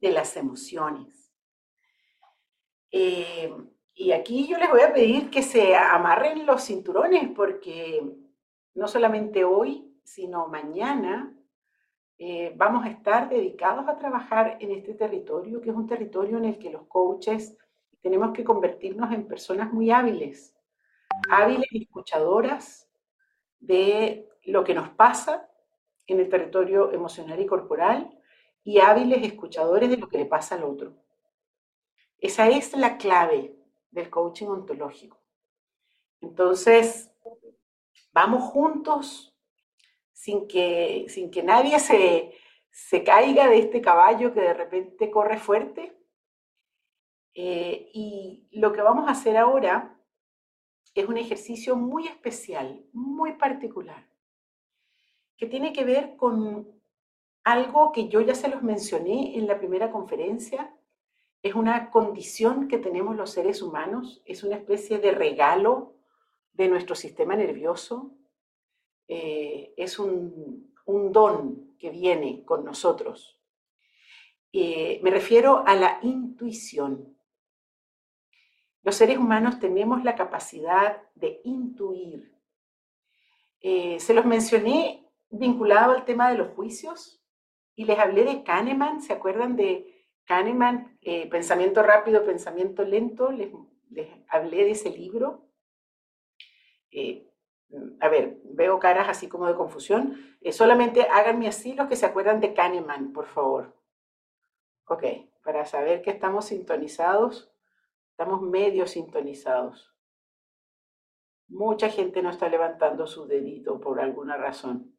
de las emociones. Eh, y aquí yo les voy a pedir que se amarren los cinturones porque no solamente hoy, sino mañana eh, vamos a estar dedicados a trabajar en este territorio, que es un territorio en el que los coaches tenemos que convertirnos en personas muy hábiles, hábiles escuchadoras de lo que nos pasa en el territorio emocional y corporal y hábiles escuchadores de lo que le pasa al otro. Esa es la clave del coaching ontológico. Entonces, vamos juntos sin que, sin que nadie se, se caiga de este caballo que de repente corre fuerte. Eh, y lo que vamos a hacer ahora es un ejercicio muy especial, muy particular, que tiene que ver con algo que yo ya se los mencioné en la primera conferencia, es una condición que tenemos los seres humanos, es una especie de regalo de nuestro sistema nervioso, eh, es un, don que viene con nosotros. Eh, me refiero a la intuición. Los seres humanos tenemos la capacidad de intuir. Eh, se los mencioné vinculado al tema de los juicios y les hablé de Kahneman, ¿se acuerdan de Kahneman, eh, Pensamiento rápido, pensamiento lento, les, hablé de ese libro. Eh, a ver, veo caras así como de confusión. Eh, solamente háganme así los que se acuerdan de Kahneman, por favor. Ok, para saber que estamos sintonizados, estamos medio sintonizados. Mucha gente no está levantando su dedito por alguna razón.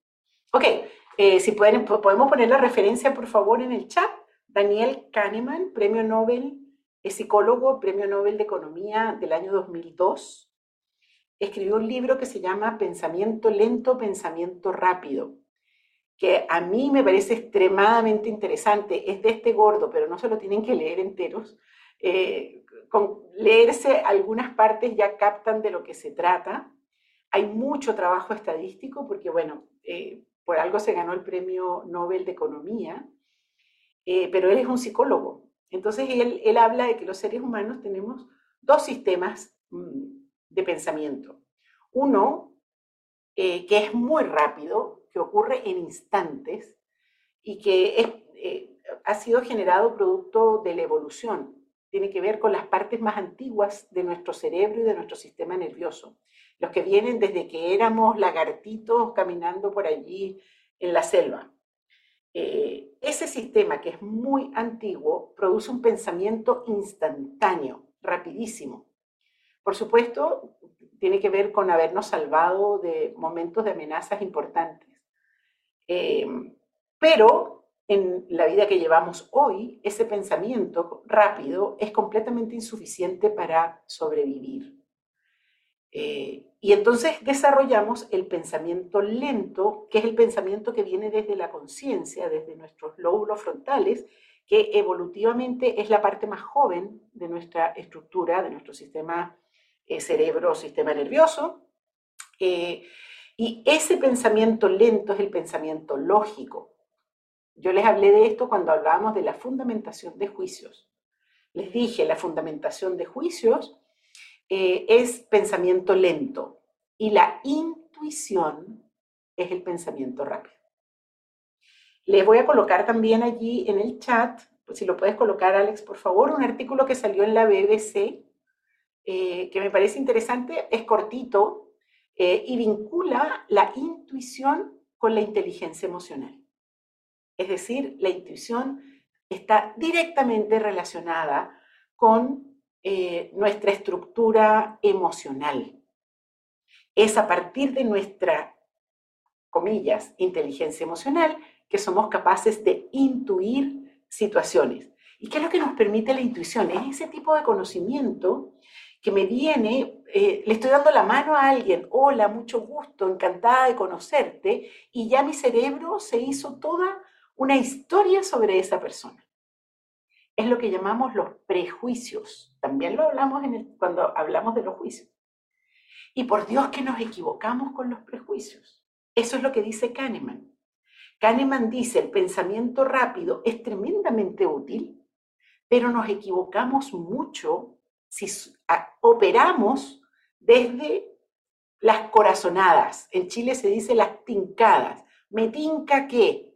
Ok, si pueden, podemos poner la referencia, por favor, en el chat. Daniel Kahneman, premio Nobel, psicólogo, premio Nobel de Economía del año 2002. Escribió un libro que se llama Pensamiento lento, pensamiento rápido, que a mí me parece extremadamente interesante. Es de este gordo, pero no se lo tienen que leer enteros. Eh, con leerse algunas partes ya captan de lo que se trata. Hay mucho trabajo estadístico porque, bueno, eh, por algo se ganó el premio Nobel de Economía eh, pero él es un psicólogo. Entonces él, habla de que los seres humanos tenemos dos sistemas mm, de pensamiento. Uno, eh, que es muy rápido, que ocurre en instantes y que eh, ha sido generado producto de la evolución. Tiene que ver con las partes más antiguas de nuestro cerebro y de nuestro sistema nervioso. Los que vienen desde que éramos lagartitos caminando por allí en la selva. Eh, ese sistema que es muy antiguo produce un pensamiento instantáneo, rapidísimo. Por supuesto, tiene que ver con habernos salvado de momentos de amenazas importantes. Em, pero en la vida que llevamos hoy, ese pensamiento rápido es completamente insuficiente para sobrevivir. Eh, y entonces desarrollamos el pensamiento lento, que es el pensamiento que viene desde la conciencia, desde nuestros lóbulos frontales, que evolutivamente es la parte más joven de nuestra estructura, de nuestro sistema eh, cerebro, sistema nervioso. Eh, y ese pensamiento lento es el pensamiento lógico. Yo les hablé de esto cuando hablábamos de la fundamentación de juicios. Les dije, la fundamentación de juicios eh, es pensamiento lento y la intuición es el pensamiento rápido. Les voy a colocar también allí en el chat, si lo puedes colocar Alex, por favor, un artículo que salió en la BBC eh, que me parece interesante, es cortito eh, y vincula la intuición con la inteligencia emocional. Es decir, la intuición está directamente relacionada con eh, nuestra estructura emocional. Es a partir de nuestra, comillas, inteligencia emocional que somos capaces de intuir situaciones. ¿Y qué es lo que nos permite la intuición? Es ese tipo de conocimiento que me viene, eh, le estoy dando la mano a alguien, hola, mucho gusto, encantada de conocerte, y ya mi cerebro se hizo toda una historia sobre esa persona es lo que llamamos los prejuicios. También lo hablamos cuando hablamos de los juicios. Y por Dios que nos equivocamos con los prejuicios. Eso es lo que dice Kahneman. Kahneman dice, el pensamiento rápido es tremendamente útil, pero nos equivocamos mucho si operamos desde las corazonadas. En Chile se dice las tincadas. Me tinca que.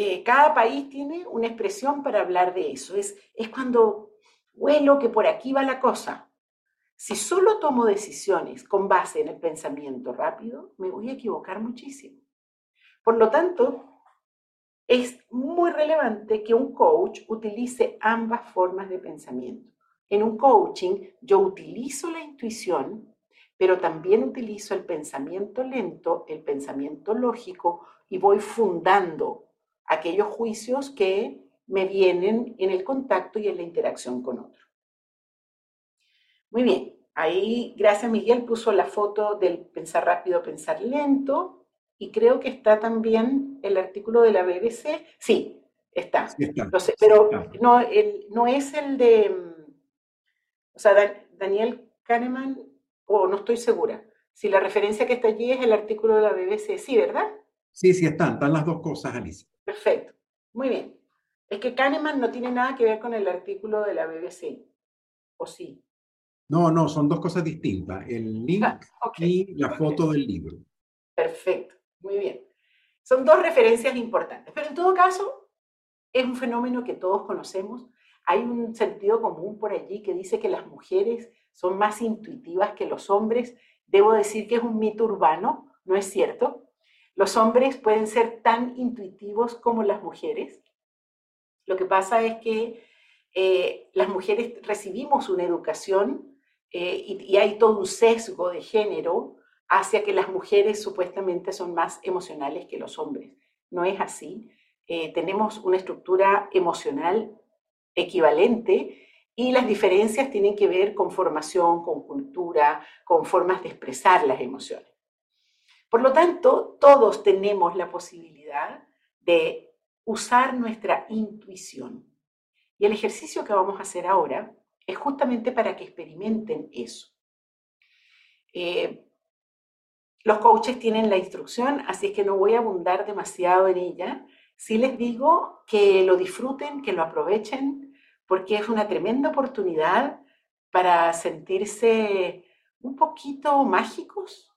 Eh, cada país tiene una expresión para hablar de eso. Es, es cuando huelo que por aquí va la cosa. Si solo tomo decisiones con base en el pensamiento rápido, me voy a equivocar muchísimo. Por lo tanto, es muy relevante que un coach utilice ambas formas de pensamiento. En un coaching yo utilizo la intuición, pero también utilizo el pensamiento lento, el pensamiento lógico y voy fundando aquellos juicios que me vienen en el contacto y en la interacción con otro. Muy bien, ahí gracias Miguel puso la foto del pensar rápido, pensar lento y creo que está también el artículo de la BBC. Sí, está. pero No, no es el de, o sea, Daniel Kahneman, o no estoy segura. Si la referencia que está allí es el artículo de la BBC, sí, ¿verdad? Sí, sí están, están las dos cosas, Alicia. Perfecto, muy bien. Es que Kahneman no tiene nada que ver con el artículo de la BBC, ¿o sí? No, no, son dos cosas distintas, el link ah, y la foto del libro. Perfecto, muy bien. Son dos referencias importantes, pero en todo caso es un fenómeno que todos conocemos. Hay un sentido común por allí que dice que las mujeres son más intuitivas que los hombres. Debo decir que es un mito urbano, no es cierto. Los hombres pueden ser tan intuitivos como las mujeres. Lo que pasa es que eh, las mujeres recibimos una educación eh, y, hay todo un sesgo de género hacia que las mujeres supuestamente son más emocionales que los hombres. No es así. Eh, tenemos una estructura emocional equivalente y las diferencias tienen que ver con formación, con cultura, con formas de expresar las emociones. Por lo tanto, todos tenemos la posibilidad de usar nuestra intuición. Y el ejercicio que vamos a hacer ahora es justamente para que experimenten eso. Eh, los coaches tienen la instrucción, así es que no voy a abundar demasiado en ella. Sí les digo que lo disfruten, que lo aprovechen, porque es una tremenda oportunidad para sentirse un poquito mágicos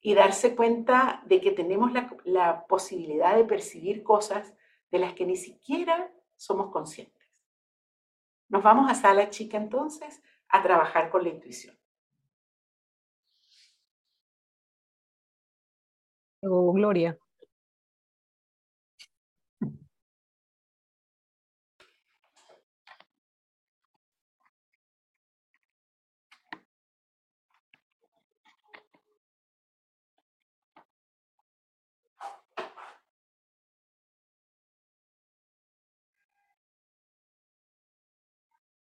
y darse cuenta de que tenemos la, posibilidad de percibir cosas de las que ni siquiera somos conscientes. Nos vamos a sala chica entonces a trabajar con la intuición. Oh, Gloria.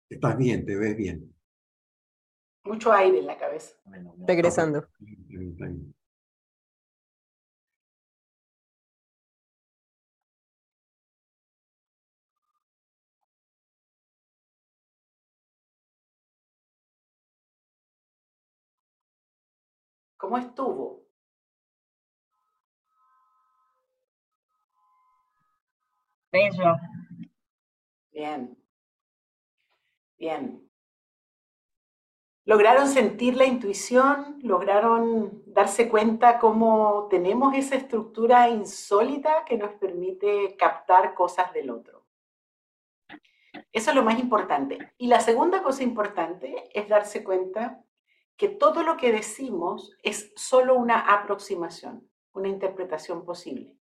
Estás bien, te ves bien. Mucho aire en la cabeza. Regresando. ¿Cómo estuvo? Bello. Bien. Bien. ¿Lograron sentir la intuición? ¿Lograron darse cuenta cómo tenemos esa estructura insólita que nos permite captar cosas del otro? Eso es lo más importante. Y la segunda cosa importante es darse cuenta que todo lo que decimos es solo una aproximación, una interpretación posible.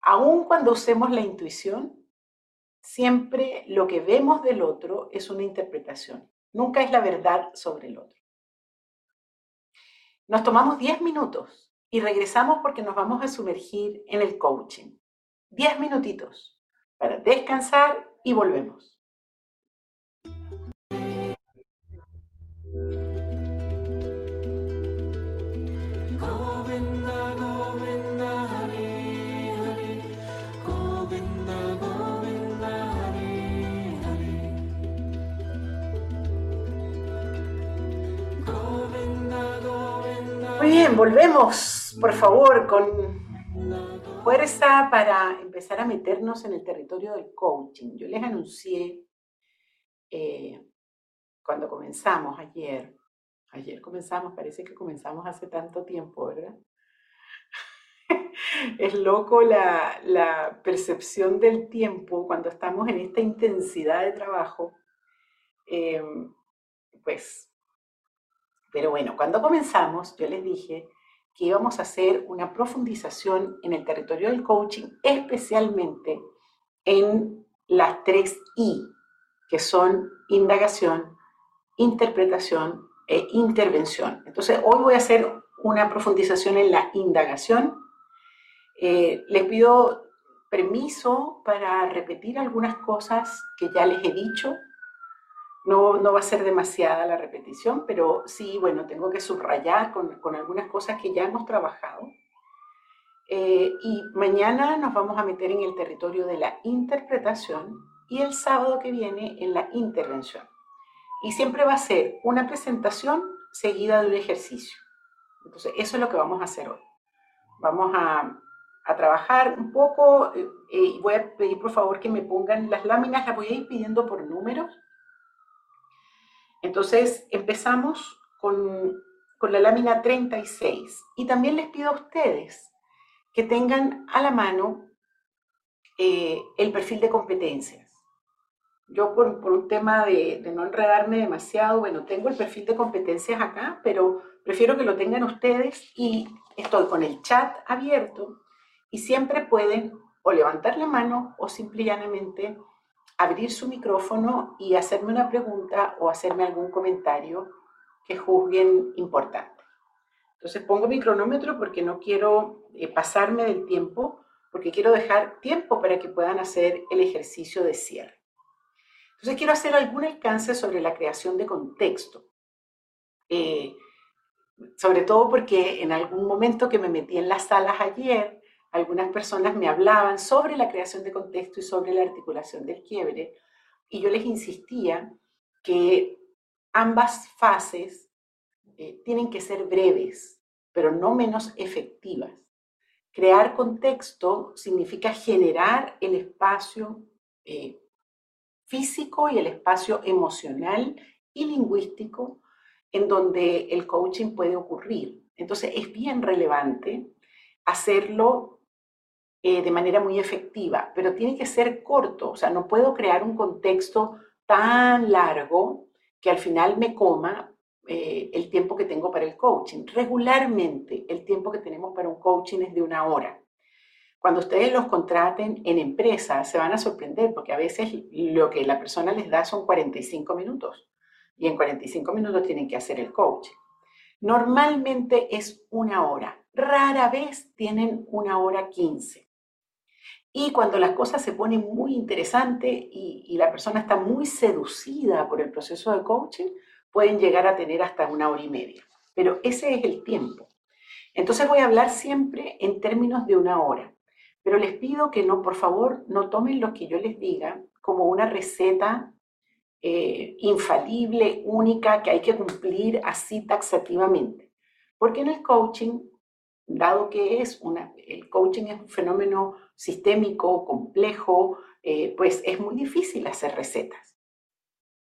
Aun cuando usemos la intuición, siempre lo que vemos del otro es una interpretación, nunca es la verdad sobre el otro. Nos tomamos 10 minutos y regresamos porque nos vamos a sumergir en el coaching. 10 minutitos para descansar y volvemos. Muy bien, volvemos, por favor, con fuerza para empezar a meternos en el territorio del coaching. Yo les anuncié eh, cuando comenzamos ayer, ayer comenzamos, parece que comenzamos hace tanto tiempo, ¿verdad? es loco la, la, percepción del tiempo cuando estamos en esta intensidad de trabajo. Eh, pues, pero bueno, cuando comenzamos, yo les dije que íbamos a hacer una profundización en el territorio del coaching, especialmente en las tres I, que son indagación, interpretación e intervención. Entonces, hoy voy a hacer una profundización en la indagación. Eh, les pido permiso para repetir algunas cosas que ya les he dicho no, va a ser demasiada la repetición, pero sí, bueno, tengo que subrayar con, algunas cosas que ya hemos trabajado. Eh, y mañana nos vamos a meter en el territorio de la interpretación y el sábado que viene en la intervención. Y siempre va a ser una presentación seguida de un ejercicio. Entonces, eso es lo que vamos a hacer hoy. Vamos a, trabajar un poco eh, y voy a pedir por favor que me pongan las láminas, las voy a ir pidiendo por números entonces empezamos con, la lámina 36 y también les pido a ustedes que tengan a la mano eh, el perfil de competencias. Yo por, un tema de, de, no enredarme demasiado, bueno, tengo el perfil de competencias acá, pero prefiero que lo tengan ustedes y estoy con el chat abierto y siempre pueden o levantar la mano o simplemente abrir su micrófono y hacerme una pregunta o hacerme algún comentario que juzguen importante. Entonces pongo mi cronómetro porque no quiero eh, pasarme del tiempo, porque quiero dejar tiempo para que puedan hacer el ejercicio de cierre. Entonces quiero hacer algún alcance sobre la creación de contexto. Eh, sobre todo porque en algún momento que me metí en las salas ayer, algunas personas me hablaban sobre la creación de contexto y sobre la articulación del quiebre, y yo les insistía que ambas fases eh, tienen que ser breves, pero no menos efectivas. Crear contexto significa generar el espacio eh, físico y el espacio emocional y lingüístico en donde el coaching puede ocurrir. Entonces es bien relevante hacerlo eh, de manera muy efectiva, pero tiene que ser corto, o sea, no puedo crear un contexto tan largo que al final me coma eh, el tiempo que tengo para el coaching. Regularmente el tiempo que tenemos para un coaching es de una hora. Cuando ustedes los contraten en empresas, se van a sorprender porque a veces lo que la persona les da son 45 minutos y en 45 minutos tienen que hacer el coaching. Normalmente es una hora, rara vez tienen una hora 15. Y cuando las cosas se ponen muy interesantes y, la persona está muy seducida por el proceso de coaching, pueden llegar a tener hasta una hora y media. Pero ese es el tiempo. Entonces voy a hablar siempre en términos de una hora. Pero les pido que no, por favor, no tomen lo que yo les diga como una receta eh, infalible, única, que hay que cumplir así taxativamente. Porque en el coaching, dado que es una, el coaching es un fenómeno sistémico, complejo, eh, pues es muy difícil hacer recetas.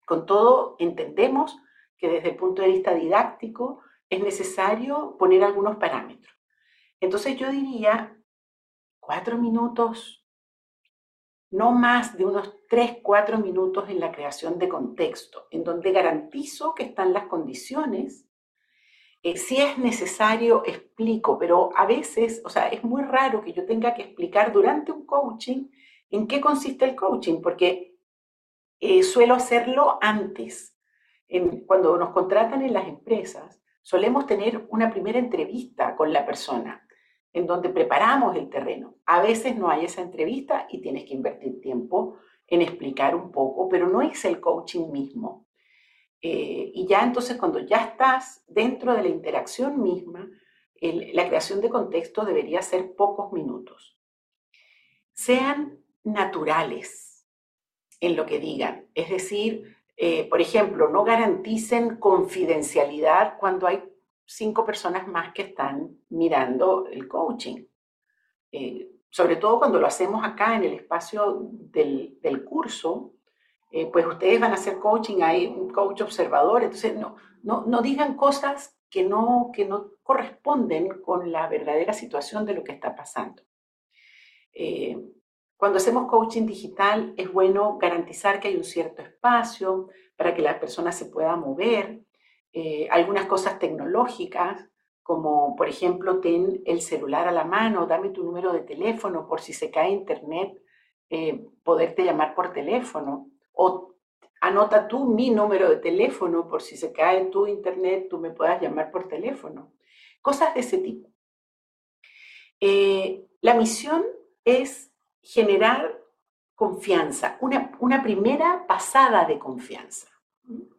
Con todo, entendemos que desde el punto de vista didáctico es necesario poner algunos parámetros. Entonces yo diría cuatro minutos, no más de unos tres, cuatro minutos en la creación de contexto, en donde garantizo que están las condiciones eh, si es necesario, explico, pero a veces, o sea, es muy raro que yo tenga que explicar durante un coaching en qué consiste el coaching, porque eh, suelo hacerlo antes. cuando nos contratan en las empresas, solemos tener una primera entrevista con la persona, en donde preparamos el terreno. A veces no hay esa entrevista y tienes que invertir tiempo en explicar un poco, pero no es el coaching mismo. Eh, y ya entonces cuando ya estás dentro de la interacción misma, la creación de contexto debería ser pocos minutos. Sean naturales en lo que digan. Es decir, eh, por ejemplo, no garanticen confidencialidad cuando hay cinco personas más que están mirando el coaching. Eh, sobre todo cuando lo hacemos acá en el espacio del, del curso, eh, pues ustedes van a hacer coaching, hay un coach observador, entonces no, no, no digan cosas que no, que no corresponden con la verdadera situación de lo que está pasando. Eh, cuando hacemos coaching digital es bueno garantizar que hay un cierto espacio para que la persona se pueda mover, eh, algunas cosas tecnológicas, como por ejemplo ten el celular a la mano, dame tu número de teléfono por si se cae internet, poderte llamar por teléfono o anota tú mi número de teléfono por si se cae tu internet, tú me puedas llamar por teléfono. Cosas de ese tipo. Eh, la misión es generar confianza, una, una primera pasada de confianza,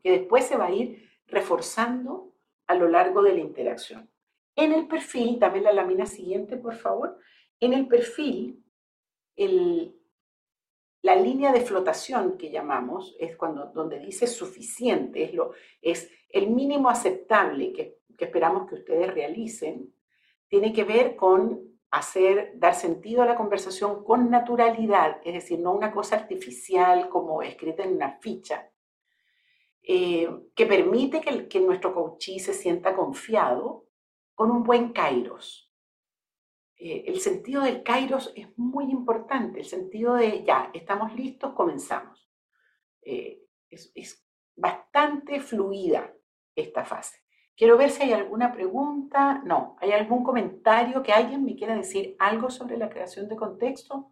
que después se va a ir reforzando a lo largo de la interacción. En el perfil, dame la lámina siguiente, por favor. En el perfil, el, la línea de flotación que llamamos es cuando donde dice suficiente, es, lo, es el mínimo aceptable que, que esperamos que ustedes realicen, tiene que ver con hacer, dar sentido a la conversación con naturalidad, es decir, no una cosa artificial como escrita en una ficha, eh, que permite que, que nuestro coachí se sienta confiado con un buen kairos. Eh, el sentido del kairos es muy importante, el sentido de ya, estamos listos, comenzamos. Eh, es, es, bastante fluida esta fase. Quiero ver si hay alguna pregunta. No, ¿hay algún comentario que alguien me quiera decir algo sobre la creación de contexto?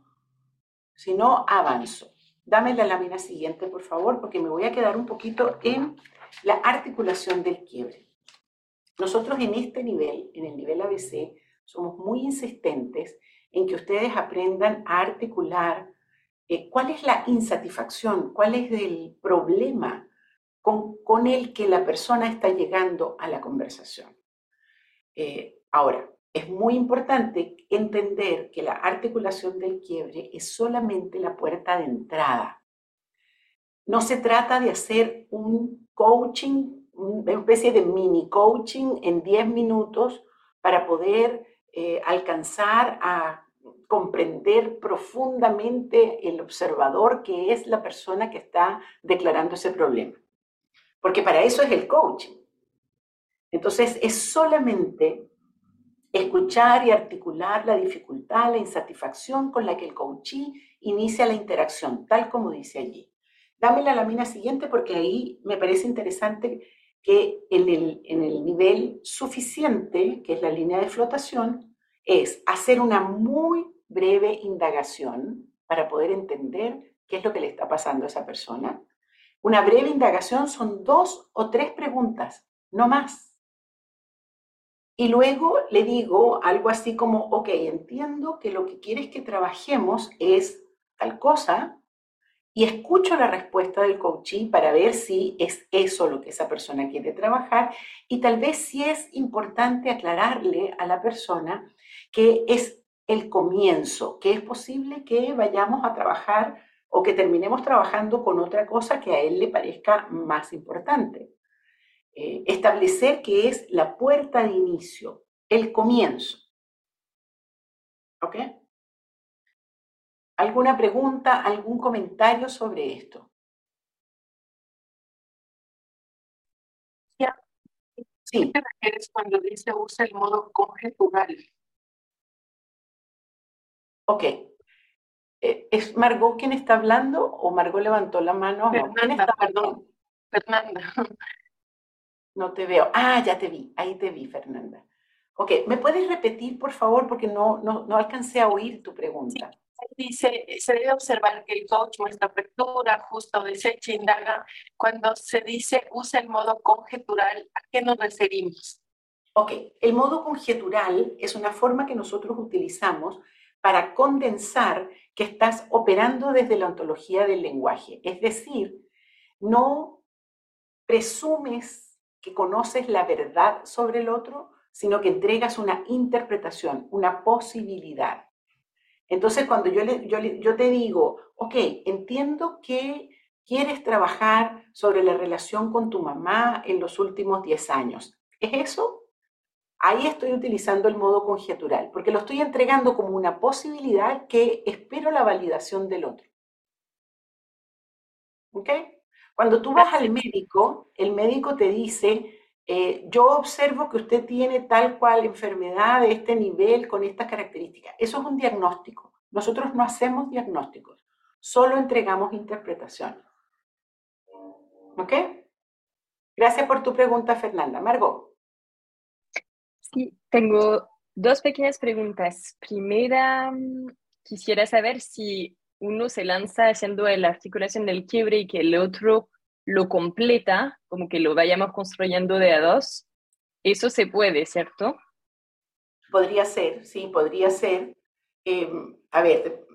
Si no, avanzo. Dame la lámina siguiente, por favor, porque me voy a quedar un poquito en la articulación del quiebre. Nosotros en este nivel, en el nivel ABC, somos muy insistentes en que ustedes aprendan a articular eh, cuál es la insatisfacción, cuál es el problema con, con, el que la persona está llegando a la conversación. Eh, ahora, es muy importante entender que la articulación del quiebre es solamente la puerta de entrada. No se trata de hacer un coaching, una especie de mini coaching en 10 minutos para poder eh, alcanzar a comprender profundamente el observador que es la persona que está declarando ese problema. Porque para eso es el coaching. Entonces es solamente escuchar y articular la dificultad, la insatisfacción con la que el coachee inicia la interacción, tal como dice allí. Dame la lámina siguiente porque ahí me parece interesante que en el, en el nivel suficiente, que es la línea de flotación, es hacer una muy breve indagación para poder entender qué es lo que le está pasando a esa persona. Una breve indagación son dos o tres preguntas, no más. Y luego le digo algo así como, ok, entiendo que lo que quieres que trabajemos es tal cosa, y escucho la respuesta del coachee para ver si es eso lo que esa persona quiere trabajar y tal vez si es importante aclararle a la persona que es el comienzo, que es posible que vayamos a trabajar o que terminemos trabajando con otra cosa que a él le parezca más importante. Eh, establecer que es la puerta de inicio, el comienzo. ¿Ok? ¿Alguna pregunta, algún comentario sobre esto? Sí. ¿Qué te refieres cuando dice usa el modo conjetural? Ok. Eh, ¿Es Margot quien está hablando o Margot levantó la mano? Fernanda, perdón. Fernanda. No te veo. Ah, ya te vi. Ahí te vi, Fernanda. Ok, ¿me puedes repetir, por favor? Porque no, no, no alcancé a oír tu pregunta. Sí dice, se debe observar que el coach muestra apertura, justa o desecha, indaga. Cuando se dice usa el modo conjetural, ¿a qué nos referimos? Ok, el modo conjetural es una forma que nosotros utilizamos para condensar que estás operando desde la ontología del lenguaje. Es decir, no presumes que conoces la verdad sobre el otro, sino que entregas una interpretación, una posibilidad. Entonces, cuando yo, yo, te digo, ok, entiendo que quieres trabajar sobre la relación con tu mamá en los últimos 10 años, ¿es eso? Ahí estoy utilizando el modo conjetural, porque lo estoy entregando como una posibilidad que espero la validación del otro. ¿Ok? Cuando tú vas al médico, el médico te dice, eh, yo observo que usted tiene tal cual enfermedad de este nivel con estas características. Eso es un diagnóstico. Nosotros no hacemos diagnósticos, solo entregamos interpretaciones. ¿Ok? Gracias por tu pregunta, Fernanda. Margot. Sí, tengo dos pequeñas preguntas. Primera, mm, quisiera saber si uno se lanza haciendo la articulación del quiebre y que el otro lo completa, como que lo vayamos construyendo de a dos, eso se puede, ¿cierto? Podría ser, sí, podría ser. Em, a ver,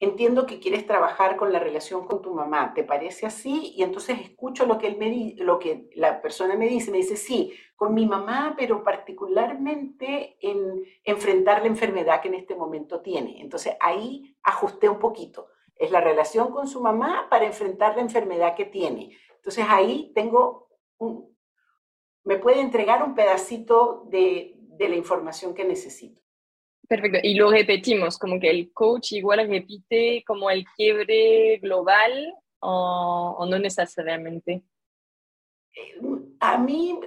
entiendo que quieres trabajar con la relación con tu mamá, ¿te parece así? Y entonces escucho lo que, él me lo que la persona me dice, me dice, sí, con mi mamá, pero particularmente en enfrentar la enfermedad que en este momento tiene. Entonces ahí ajusté un poquito. Es la relación con su mamá para enfrentar la enfermedad que tiene. Entonces ahí tengo un, me puede entregar un pedacito de, de la información que necesito. Perfecto, y lo repetimos, como que el coach igual repite como el quiebre global o, no necesariamente. A mí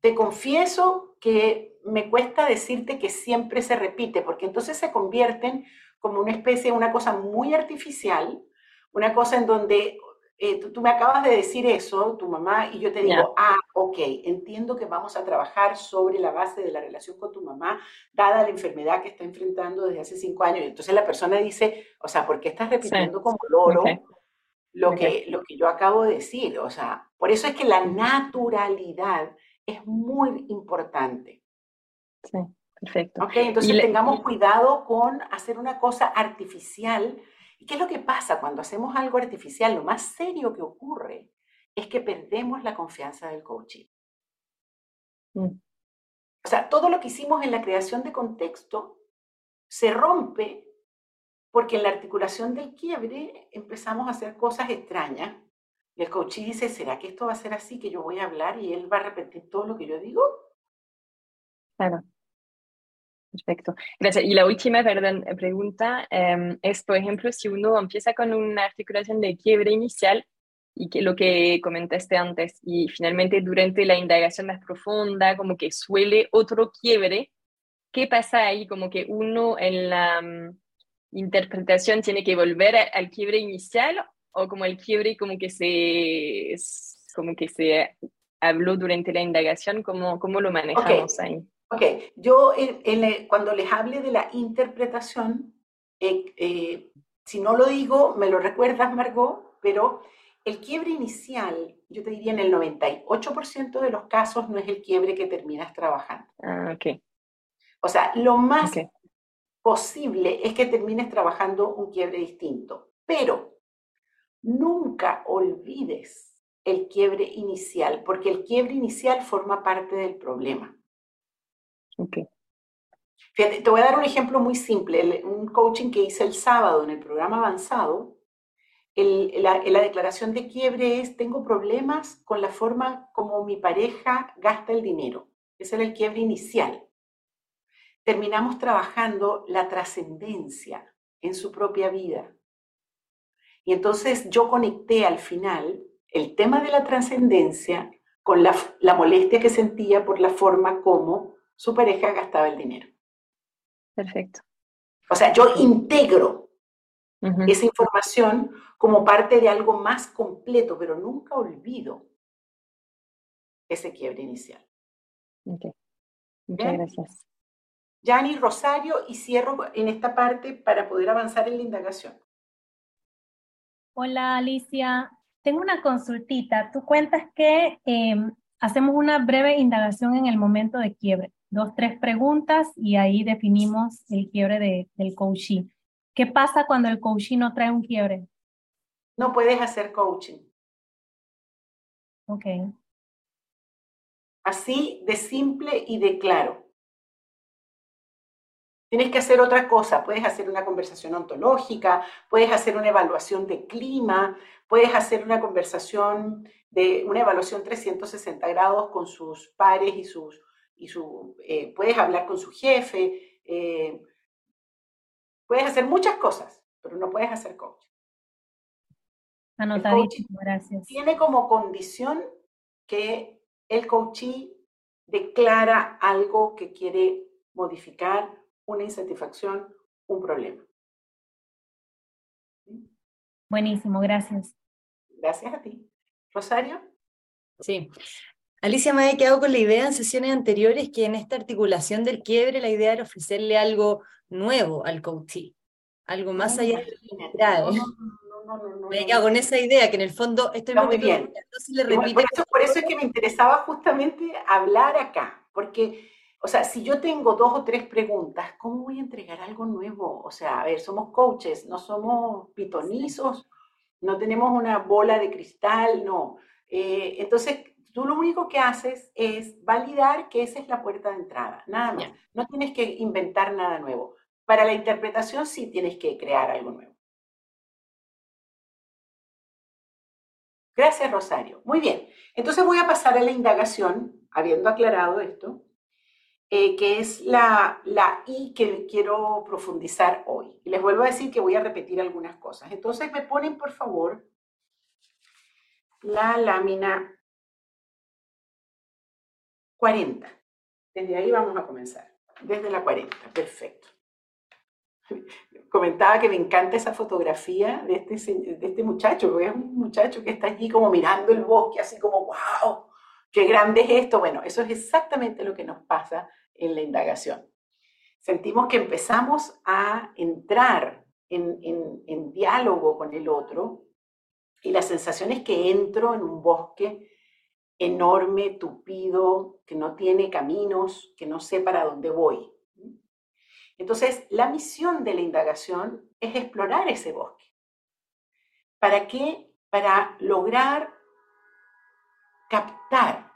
te confieso que me cuesta decirte que siempre se repite, porque entonces se convierten como una especie, una cosa muy artificial, una cosa en donde eh, tú, me acabas de decir eso, tu mamá, y yo te digo, ah, ok, entiendo que vamos a trabajar sobre la base de la relación con tu mamá, dada la enfermedad que está enfrentando desde hace cinco años. Entonces la persona dice, o sea, ¿por qué estás repitiendo como loro lo, que, lo que yo acabo de decir? O sea, por eso es que la naturalidad es muy importante. Sí, perfecto. Ok, entonces tengamos cuidado con hacer una cosa artificial ¿Y qué es lo que pasa cuando hacemos algo artificial? Lo más serio que ocurre es que perdemos la confianza del coaching. Mm. O sea, todo lo que hicimos en la creación de contexto se rompe porque en la articulación del quiebre empezamos a hacer cosas extrañas. Y el coach dice, ¿será que esto va a ser así, que yo voy a hablar y él va a repetir todo lo que yo digo? Claro. Perfecto, gracias. Y la última pregunta em, es, por ejemplo, si uno empieza con una articulación de quiebre inicial y que lo que comentaste antes, y finalmente durante la indagación más profunda, como que suele otro quiebre, ¿qué pasa ahí? Como que uno en la mm, interpretación tiene que volver al quiebre inicial o como el quiebre como que se, como que se habló durante la indagación, ¿cómo, cómo lo manejamos ahí? Ok, yo cuando les hable de la interpretación, eh, eh, si no lo digo, me lo recuerdas, Margot, pero el quiebre inicial, yo te diría en el 98% de los casos no es el quiebre que terminas trabajando. Ah, ok. O sea, lo más posible es que termines trabajando un quiebre distinto, pero nunca olvides el quiebre inicial, porque el quiebre inicial forma parte del problema. Okay. Fíjate, te voy a dar un ejemplo muy simple. un coaching que hice el sábado en el programa avanzado, la, la, declaración de quiebre es, tengo problemas con la forma como mi pareja gasta el dinero. Ese era el quiebre inicial. Terminamos trabajando la trascendencia en su propia vida. Y entonces yo conecté al final el tema de la trascendencia con la, la molestia que sentía por la forma como su pareja gastaba el dinero. Perfecto. O sea, yo integro esa información como parte de algo más completo, pero nunca olvido ese quiebre inicial. Ok. Muchas gracias. Yani Rosario, y cierro en esta parte para poder avanzar en la indagación. Hola Alicia, tengo una consultita. Tú cuentas que em, hacemos una breve indagación en el momento de quiebre dos, tres preguntas y ahí definimos el quiebre del coaching. ¿Qué pasa cuando el coaching no trae un quiebre? No puedes hacer coaching. Ok. Así de simple y de claro. Tienes que hacer otra cosa, puedes hacer una conversación ontológica, puedes hacer una evaluación de clima, puedes hacer una conversación de una evaluación 360 grados con sus pares y sus y su, eh, puedes hablar con su jefe, eh, puedes hacer muchas cosas, pero no puedes hacer coach. Anotadísimo, gracias. Tiene como condición que el coachee declara algo que quiere modificar, una insatisfacción, un problema. Buenísimo, gracias. Gracias a ti. Rosario. Sí. Alicia me había quedado con la idea en sesiones anteriores que en esta articulación del quiebre la idea era ofrecerle algo nuevo al coachee, algo más allá de lo general. No, no, no, me quedado con esa idea que en el fondo estoy muy bien. Entonces le repito. Por eso, por eso es que me interesaba justamente hablar acá, porque o sea, si yo tengo dos o tres preguntas, ¿cómo voy a entregar algo nuevo? O sea, a ver, somos coaches, no somos pitonizos, no tenemos una bola de cristal, no. Eh, entonces, tú lo único que haces es validar que esa es la puerta de entrada, nada más. No tienes que inventar nada nuevo. Para la interpretación sí tienes que crear algo nuevo. Gracias, Rosario. Muy bien. Entonces voy a pasar a la indagación, habiendo aclarado esto. Eh, que es la, la I que quiero profundizar hoy. Y les vuelvo a decir que voy a repetir algunas cosas. Entonces me ponen, por favor, la lámina 40. Desde ahí vamos a comenzar. Desde la 40, perfecto. Comentaba que me encanta esa fotografía de este, de este muchacho, porque es un muchacho que está allí como mirando el bosque, así como, wow, qué grande es esto. Bueno, eso es exactamente lo que nos pasa en la indagación. Sentimos que empezamos a entrar en, en diálogo con el otro y la sensación es que entro en un bosque enorme, tupido, que no tiene caminos, que no sé para dónde voy. Entonces, la misión de la indagación es explorar ese bosque. ¿Para qué? Para lograr captar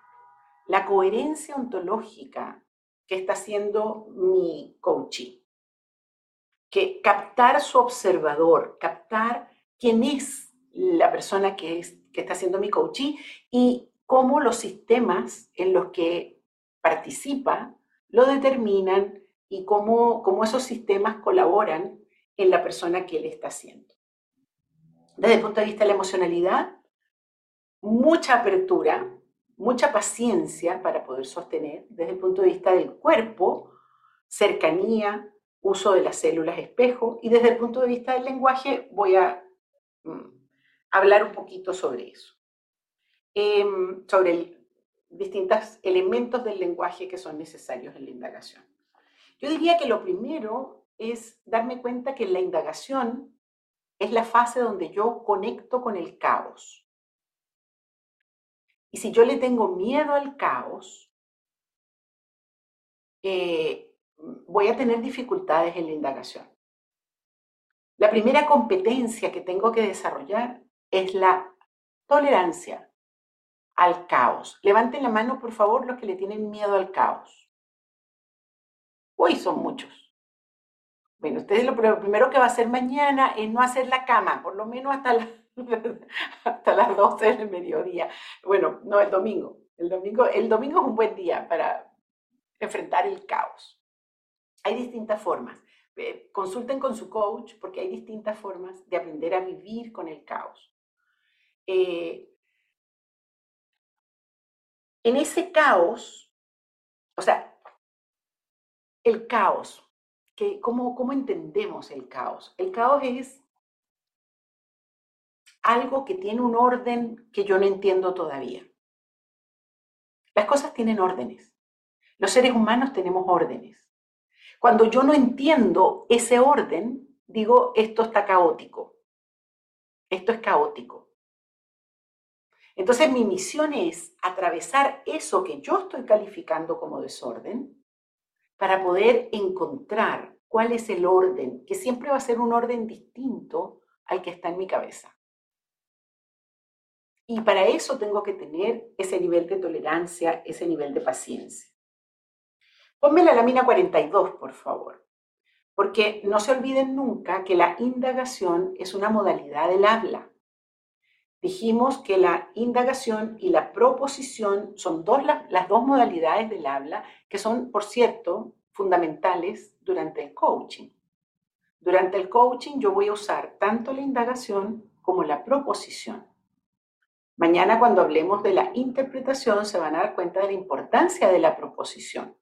la coherencia ontológica que está haciendo mi coaching. Que captar su observador, captar quién es la persona que, es, que está haciendo mi coaching y cómo los sistemas en los que participa lo determinan y cómo, cómo esos sistemas colaboran en la persona que él está haciendo. Desde el punto de vista de la emocionalidad, mucha apertura, mucha paciencia para poder sostener. Desde el punto de vista del cuerpo, cercanía, uso de las células espejo. Y desde el punto de vista del lenguaje voy a mm, hablar un poquito sobre eso, em, sobre distintos elementos del lenguaje que son necesarios en la indagación. Yo diría que lo primero es darme cuenta que la indagación es la fase donde yo conecto con el caos. Y si yo le tengo miedo al caos, eh, voy a tener dificultades en la indagación. La primera competencia que tengo que desarrollar es la tolerancia al caos. Levanten la mano, por favor, los que le tienen miedo al caos. Hoy son muchos. Bueno, ustedes lo primero que va a hacer mañana es no hacer la cama, por lo menos hasta la, hasta las 12 del mediodía. Bueno, no, el domingo. El domingo, el domingo es un buen día para enfrentar el caos. Hay distintas formas. Consulten con su coach porque hay distintas formas de aprender a vivir con el caos. Eh, en ese caos, o sea, el caos, que, ¿cómo, ¿cómo entendemos el caos? El caos es algo que tiene un orden que yo no entiendo todavía. Las cosas tienen órdenes. Los seres humanos tenemos órdenes. Cuando yo no entiendo ese orden, digo, esto está caótico. Esto es caótico. Entonces mi misión es atravesar eso que yo estoy calificando como desorden para poder encontrar cuál es el orden, que siempre va a ser un orden distinto al que está en mi cabeza. Y para eso tengo que tener ese nivel de tolerancia, ese nivel de paciencia. Ponme la lámina 42, por favor. Porque no se olviden nunca que la indagación es una modalidad del habla. Dijimos que la indagación y la proposición son dos, las dos modalidades del habla que son, por cierto, fundamentales durante el coaching. Durante el coaching yo voy a usar tanto la indagación como la proposición. Mañana cuando hablemos de la interpretación se van a dar cuenta de la importancia de la proposición.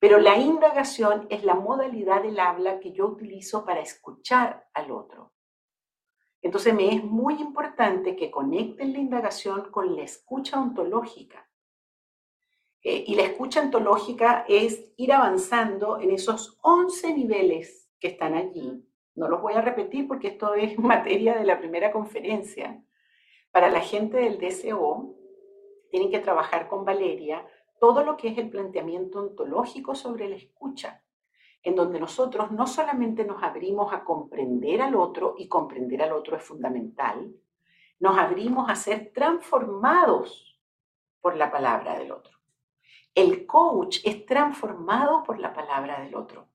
Pero la indagación es la modalidad del habla que yo utilizo para escuchar al otro. Entonces me es muy importante que conecten la indagación con la escucha ontológica. Eh, y la escucha ontológica es ir avanzando en esos 11 niveles que están allí. No los voy a repetir porque esto es materia de la primera conferencia. Para la gente del DCO, tienen que trabajar con Valeria todo lo que es el planteamiento ontológico sobre la escucha, en donde nosotros no solamente nos abrimos a comprender al otro, y comprender al otro es fundamental, nos abrimos a ser transformados por la palabra del otro. El coach es transformado por la palabra del otro.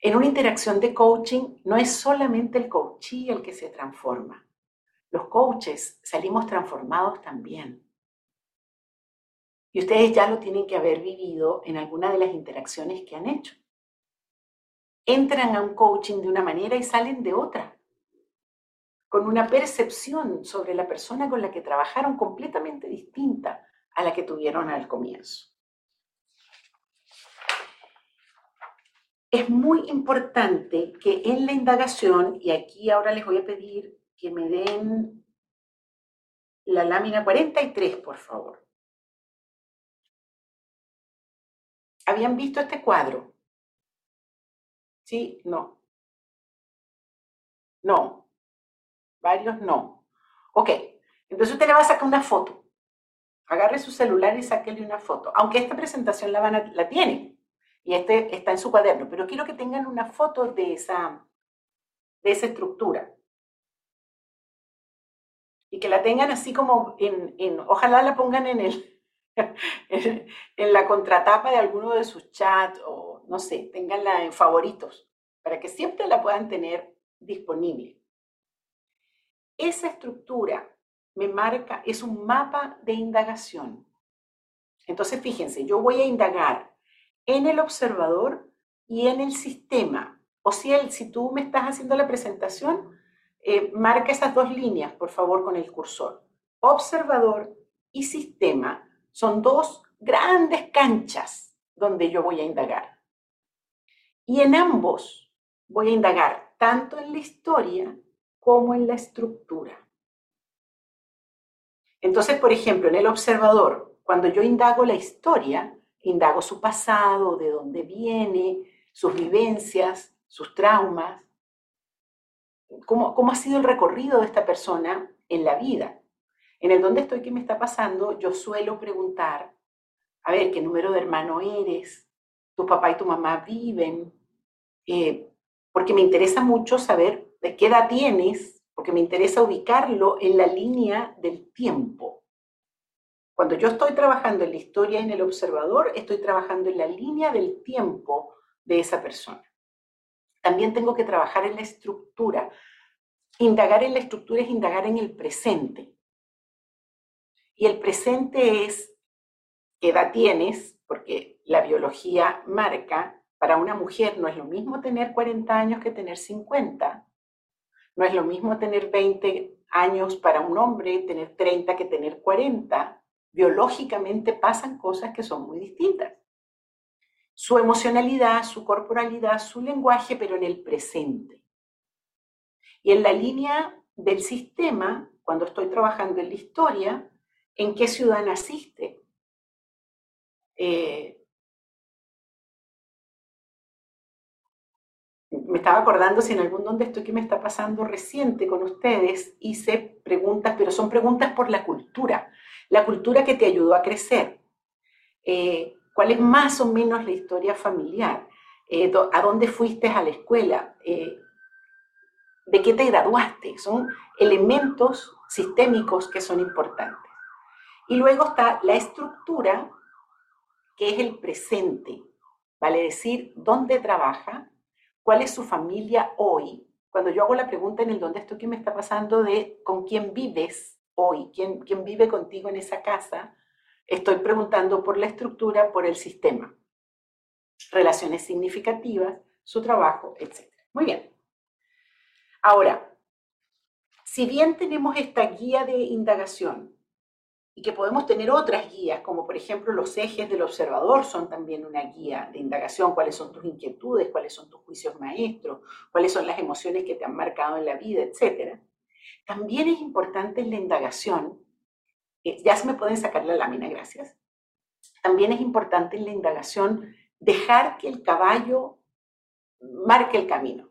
En una interacción de coaching no es solamente el coachee el que se transforma. Los coaches salimos transformados también. Y ustedes ya lo tienen que haber vivido en alguna de las interacciones que han hecho. Entran a un coaching de una manera y salen de otra, con una percepción sobre la persona con la que trabajaron completamente distinta a la que tuvieron al comienzo. Es muy importante que en la indagación, y aquí ahora les voy a pedir que me den la lámina 43, por favor. ¿Habían visto este cuadro? ¿Sí? No. No. Varios no. Ok. Entonces usted le va a sacar una foto. Agarre su celular y sáquele una foto. Aunque esta presentación la, van a, la tiene y este está en su cuaderno, pero quiero que tengan una foto de esa, de esa estructura. Y que la tengan así como en, en ojalá la pongan en el, en la contratapa de alguno de sus chats o no sé, tenganla en favoritos para que siempre la puedan tener disponible. Esa estructura me marca, es un mapa de indagación. Entonces, fíjense, yo voy a indagar en el observador y en el sistema. O si, el, si tú me estás haciendo la presentación, eh, marca esas dos líneas, por favor, con el cursor. Observador y sistema son dos grandes canchas donde yo voy a indagar. Y en ambos voy a indagar tanto en la historia como en la estructura. Entonces, por ejemplo, en el observador, cuando yo indago la historia, indago su pasado, de dónde viene, sus vivencias, sus traumas, cómo, ha sido el recorrido de esta persona en la vida. En el dónde estoy, qué me está pasando, yo suelo preguntar, a ver, ¿qué número de hermano eres? ¿Tu papá y tu mamá viven? Eh, porque me interesa mucho saber de qué edad tienes, porque me interesa ubicarlo en la línea del tiempo. Cuando yo estoy trabajando en la historia en el observador, estoy trabajando en la línea del tiempo de esa persona. También tengo que trabajar en la estructura. Indagar en la estructura es indagar en el presente. Y el presente es qué edad tienes, porque la biología marca, para una mujer no es lo mismo tener 40 años que tener 50. No es lo mismo tener 20 años para un hombre, tener 30 que tener 40. Biológicamente pasan cosas que son muy distintas. Su emocionalidad, su corporalidad, su lenguaje, pero en el presente. Y en la línea del sistema, cuando estoy trabajando en la historia, en qué ciudad naciste. Eh, me estaba acordando si en algún donde estoy que me está pasando reciente con ustedes, hice preguntas, pero son preguntas por la cultura, la cultura que te ayudó a crecer. Eh, ¿Cuál es más o menos la historia familiar? Eh, ¿A dónde fuiste a la escuela? ¿De qué te graduaste? Son elementos sistémicos que son importantes. Y luego está la estructura, que es el presente, vale decir, dónde trabaja, cuál es su familia hoy, cuando yo hago la pregunta en el dónde estoy, qué me está pasando de con quién vives hoy, quién, quién vive contigo en esa casa, estoy preguntando por la estructura, por el sistema, relaciones significativas, su trabajo, etc. Muy bien. Ahora, si bien tenemos esta guía de indagación y que podemos tener otras guías, como por ejemplo los ejes del observador son también una guía de indagación, cuáles son tus inquietudes, cuáles son tus juicios maestros, cuáles son las emociones que te han marcado en la vida, etc. También es importante en la indagación, eh, ya se me pueden sacar la lámina, gracias. También es importante en la indagación dejar que el caballo marque el camino.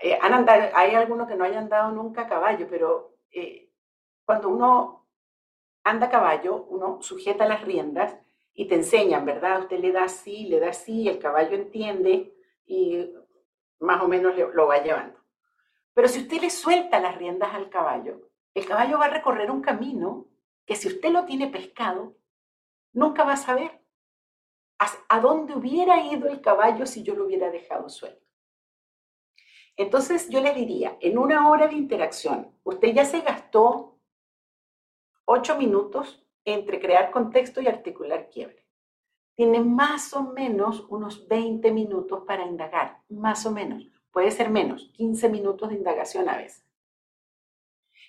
Eh, hay algunos que no hayan dado nunca a caballo, pero eh, cuando uno anda a caballo, uno sujeta las riendas y te enseñan, ¿verdad? Usted le da así, le da así, el caballo entiende y más o menos lo va llevando. Pero si usted le suelta las riendas al caballo, el caballo va a recorrer un camino que si usted lo tiene pescado, nunca va a saber a dónde hubiera ido el caballo si yo lo hubiera dejado suelto. Entonces yo le diría, en una hora de interacción, usted ya se gastó ocho minutos entre crear contexto y articular quiebre. Tiene más o menos unos 20 minutos para indagar, más o menos. Puede ser menos, 15 minutos de indagación a veces.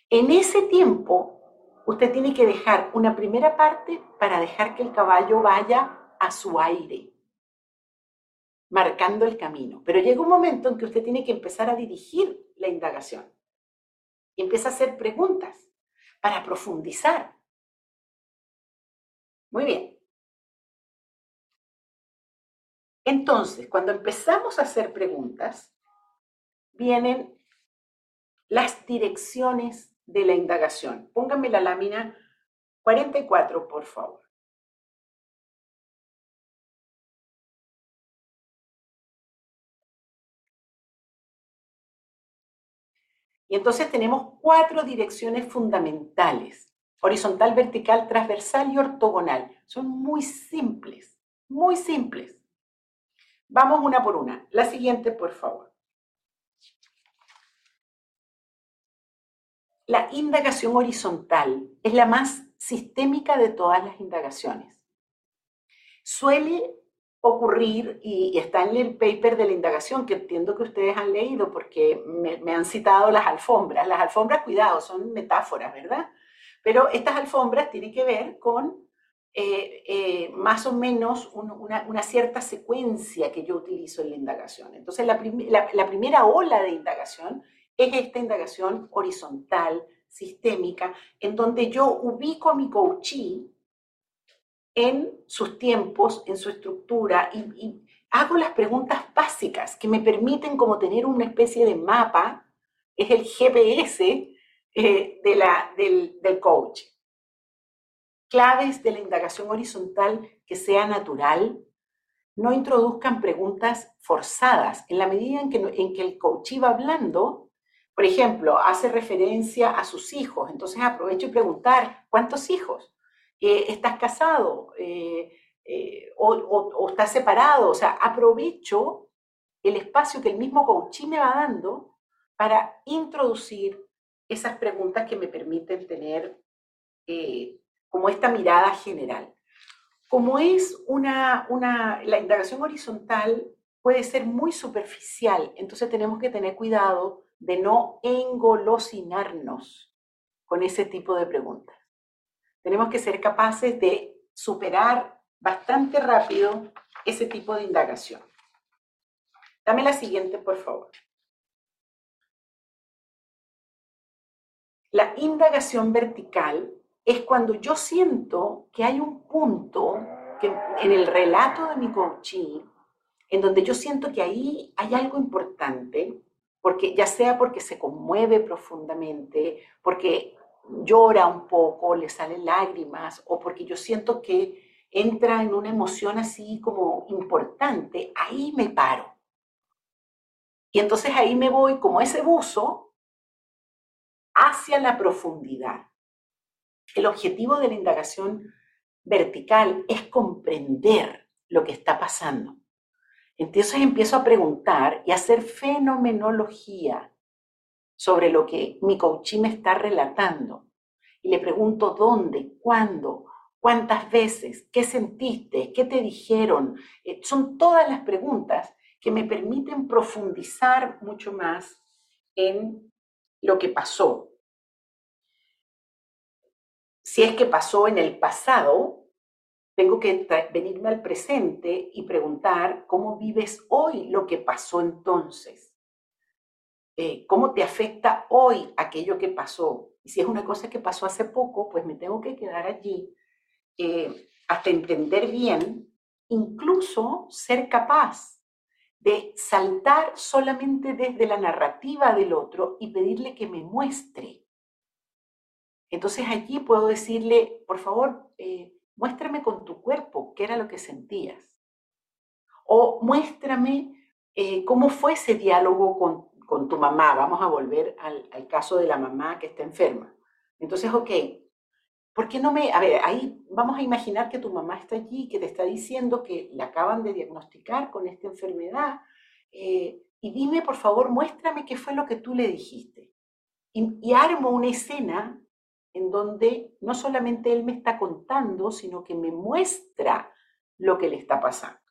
En ese tiempo, usted tiene que dejar una primera parte para dejar que el caballo vaya a su aire, marcando el camino. Pero llega un momento en que usted tiene que empezar a dirigir la indagación. Y empieza a hacer preguntas para profundizar. Muy bien. Entonces, cuando empezamos a hacer preguntas, vienen las direcciones de la indagación. Pónganme la lámina 44, por favor. Y entonces tenemos cuatro direcciones fundamentales, horizontal, vertical, transversal y ortogonal. Son muy simples, muy simples. Vamos una por una. La siguiente, por favor. La indagación horizontal es la más sistémica de todas las indagaciones. Suele ocurrir, y, está en el paper de la indagación, que entiendo que ustedes han leído porque me, han citado las alfombras. Las alfombras, cuidado, son metáforas, ¿verdad? Pero estas alfombras tienen que ver con eh, eh, más o menos una, cierta secuencia que yo utilizo en la indagación. Entonces, la, la primera ola de indagación es esta indagación horizontal, sistémica, en donde yo ubico mi coachee en sus tiempos, en su estructura y, hago las preguntas básicas que me permiten como tener una especie de mapa, es el GPS eh, de la, del, del coach. Claves de la indagación horizontal que sea natural, no introduzcan preguntas forzadas. En la medida en que, en que el coach iba hablando, por ejemplo, hace referencia a sus hijos, entonces aprovecho y preguntar, ¿cuántos hijos? Estás casado eh, eh, o, estás separado. O sea, aprovecho el espacio que el mismo coaching me va dando para introducir esas preguntas que me permiten tener eh, como esta mirada general. Como es una, una, la indagación horizontal puede ser muy superficial, entonces tenemos que tener cuidado de no engolosinarnos con ese tipo de preguntas. Tenemos que ser capaces de superar bastante rápido ese tipo de indagación. Dame la siguiente, por favor. La indagación vertical es cuando yo siento que hay un punto que en el relato de mi coaching, en donde yo siento que ahí hay algo importante, porque ya sea porque se conmueve profundamente, porque llora un poco, le salen lágrimas, o porque yo siento que entra en una emoción así como importante, ahí me paro. Y entonces ahí me voy como ese buzo hacia la profundidad. El objetivo de la indagación vertical es comprender lo que está pasando. Entonces empiezo a preguntar y a hacer fenomenología sobre lo que mi coachí me está relatando. Y le pregunto dónde, cuándo, cuántas veces, qué sentiste, qué te dijeron. Eh, son todas las preguntas que me permiten profundizar mucho más en lo que pasó. Si es que pasó en el pasado, tengo que venirme al presente y preguntar cómo vives hoy lo que pasó entonces. Eh, ¿Cómo te afecta hoy aquello que pasó? Y si es una cosa que pasó hace poco, pues me tengo que quedar allí eh, hasta entender bien, incluso ser capaz de saltar solamente desde la narrativa del otro y pedirle que me muestre. Entonces allí puedo decirle, por favor, eh, muéstrame con tu cuerpo qué era lo que sentías. O muéstrame eh, cómo fue ese diálogo con, tu mamá. Vamos a volver al, caso de la mamá que está enferma. Entonces, ok, ¿por qué no me... A ver, ahí vamos a imaginar que tu mamá está allí, que te está diciendo que la acaban de diagnosticar con esta enfermedad. Eh, y dime, por favor, muéstrame qué fue lo que tú le dijiste. Y armo una escena en donde no solamente él me está contando, sino que me muestra lo que le está pasando.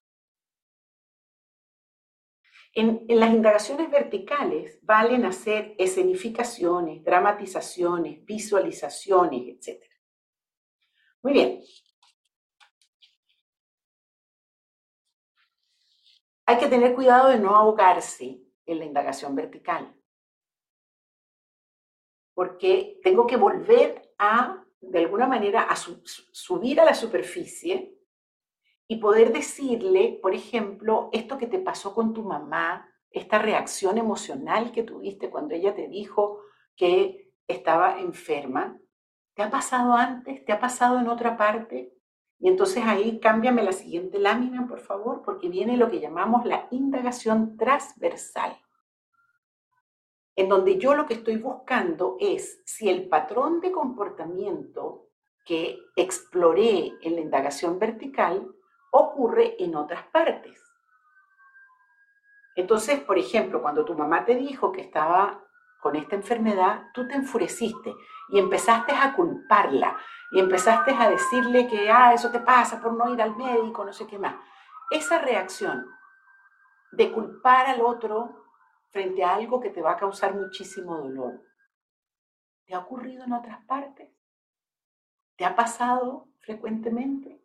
En, las indagaciones verticales valen hacer escenificaciones, dramatizaciones, visualizaciones, etc. Muy bien. Hay que tener cuidado de no ahogarse en la indagación vertical porque tengo que volver a, de alguna manera, a subir a la superficie y poder decirle, por ejemplo, esto que te pasó con tu mamá, esta reacción emocional que tuviste cuando ella te dijo que estaba enferma, ¿te ha pasado antes? ¿Te ha pasado en otra parte? Y entonces ahí cámbiame la siguiente lámina, por favor, porque viene lo que llamamos la indagación transversal en donde yo lo que estoy buscando es si el patrón de comportamiento que exploré en la indagación vertical ocurre en otras partes. Entonces, por ejemplo, cuando tu mamá te dijo que estaba con esta enfermedad, tú te enfureciste y empezaste a culparla y empezaste a decirle que, ah, eso te pasa por no ir al médico, no sé qué más. Esa reacción de culpar al otro frente a algo que te va a causar muchísimo dolor. ¿Te ha ocurrido en otras partes? ¿Te ha pasado frecuentemente?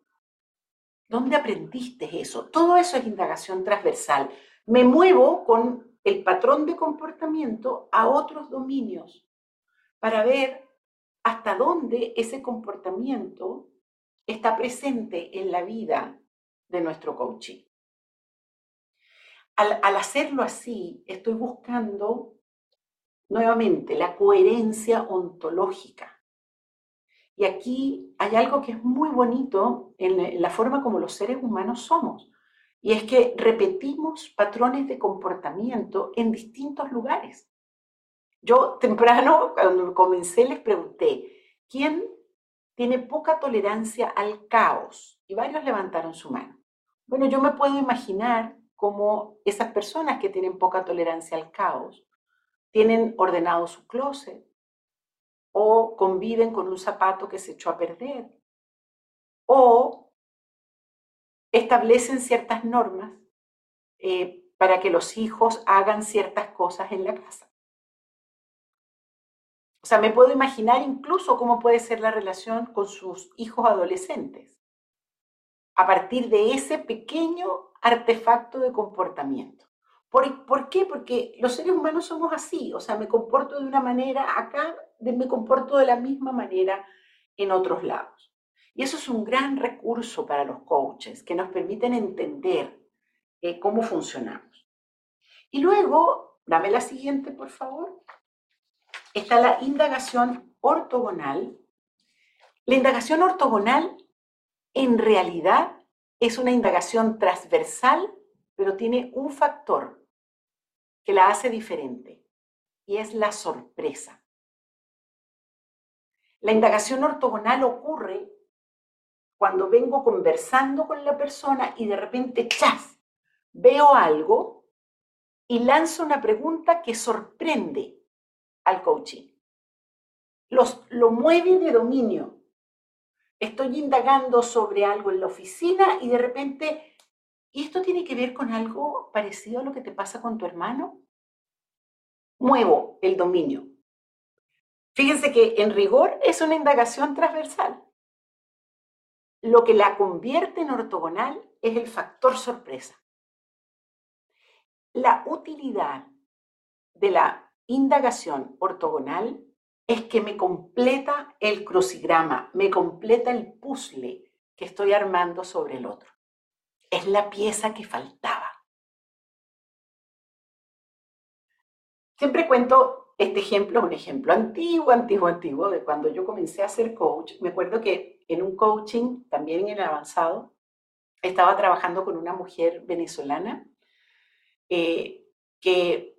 ¿Dónde aprendiste eso? Todo eso es indagación transversal. Me muevo con el patrón de comportamiento a otros dominios para ver hasta dónde ese comportamiento está presente en la vida de nuestro coaching al, hacerlo así, estoy buscando nuevamente la coherencia ontológica. Y aquí hay algo que es muy bonito en la forma como los seres humanos somos. Y es que repetimos patrones de comportamiento en distintos lugares. Yo temprano, cuando comencé, les pregunté, ¿quién tiene poca tolerancia al caos? Y varios levantaron su mano. Bueno, yo me puedo imaginar como esas personas que tienen poca tolerancia al caos tienen ordenado su closet o conviven con un zapato que se echó a perder o establecen ciertas normas eh, para que los hijos hagan ciertas cosas en la casa. O sea, me puedo imaginar incluso cómo puede ser la relación con sus hijos adolescentes a partir de ese pequeño artefacto de comportamiento. ¿Por, ¿Por, qué? Porque los seres humanos somos así, o sea, me comporto de una manera acá, me comporto de la misma manera en otros lados. Y eso es un gran recurso para los coaches, que nos permiten entender eh, cómo funcionamos. Y luego, dame la siguiente, por favor. Está la indagación ortogonal. La indagación ortogonal en realidad es una indagación transversal, pero tiene un factor que la hace diferente y es la sorpresa. La indagación ortogonal ocurre cuando vengo conversando con la persona y de repente, ¡chas! veo algo y lanzo una pregunta que sorprende al coaching. Los, lo mueve de dominio. Estoy indagando sobre algo en la oficina y de repente, ¿y esto tiene que ver con algo parecido a lo que te pasa con tu hermano? Muevo el dominio. Fíjense que en rigor es una indagación transversal. Lo que la convierte en ortogonal es el factor sorpresa. La utilidad de la indagación ortogonal es que me completa el crucigrama, me completa el puzzle que estoy armando sobre el otro. Es la pieza que faltaba. Siempre cuento este ejemplo, un ejemplo antiguo, antiguo, antiguo, de cuando yo comencé a ser coach. Me acuerdo que en un coaching, también en avanzado, estaba trabajando con una mujer venezolana eh, que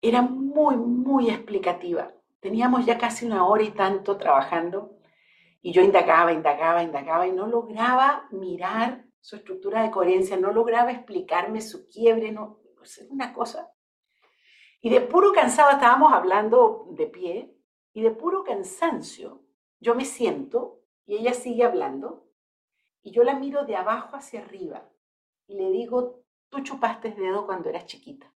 era muy, muy explicativa. Teníamos ya casi una hora y tanto trabajando y yo indagaba, indagaba, indagaba y no lograba mirar su estructura de coherencia, no lograba explicarme su quiebre, no, pues una cosa. Y de puro cansado estábamos hablando de pie y de puro cansancio yo me siento y ella sigue hablando y yo la miro de abajo hacia arriba y le digo, tú chupaste dedo cuando eras chiquita.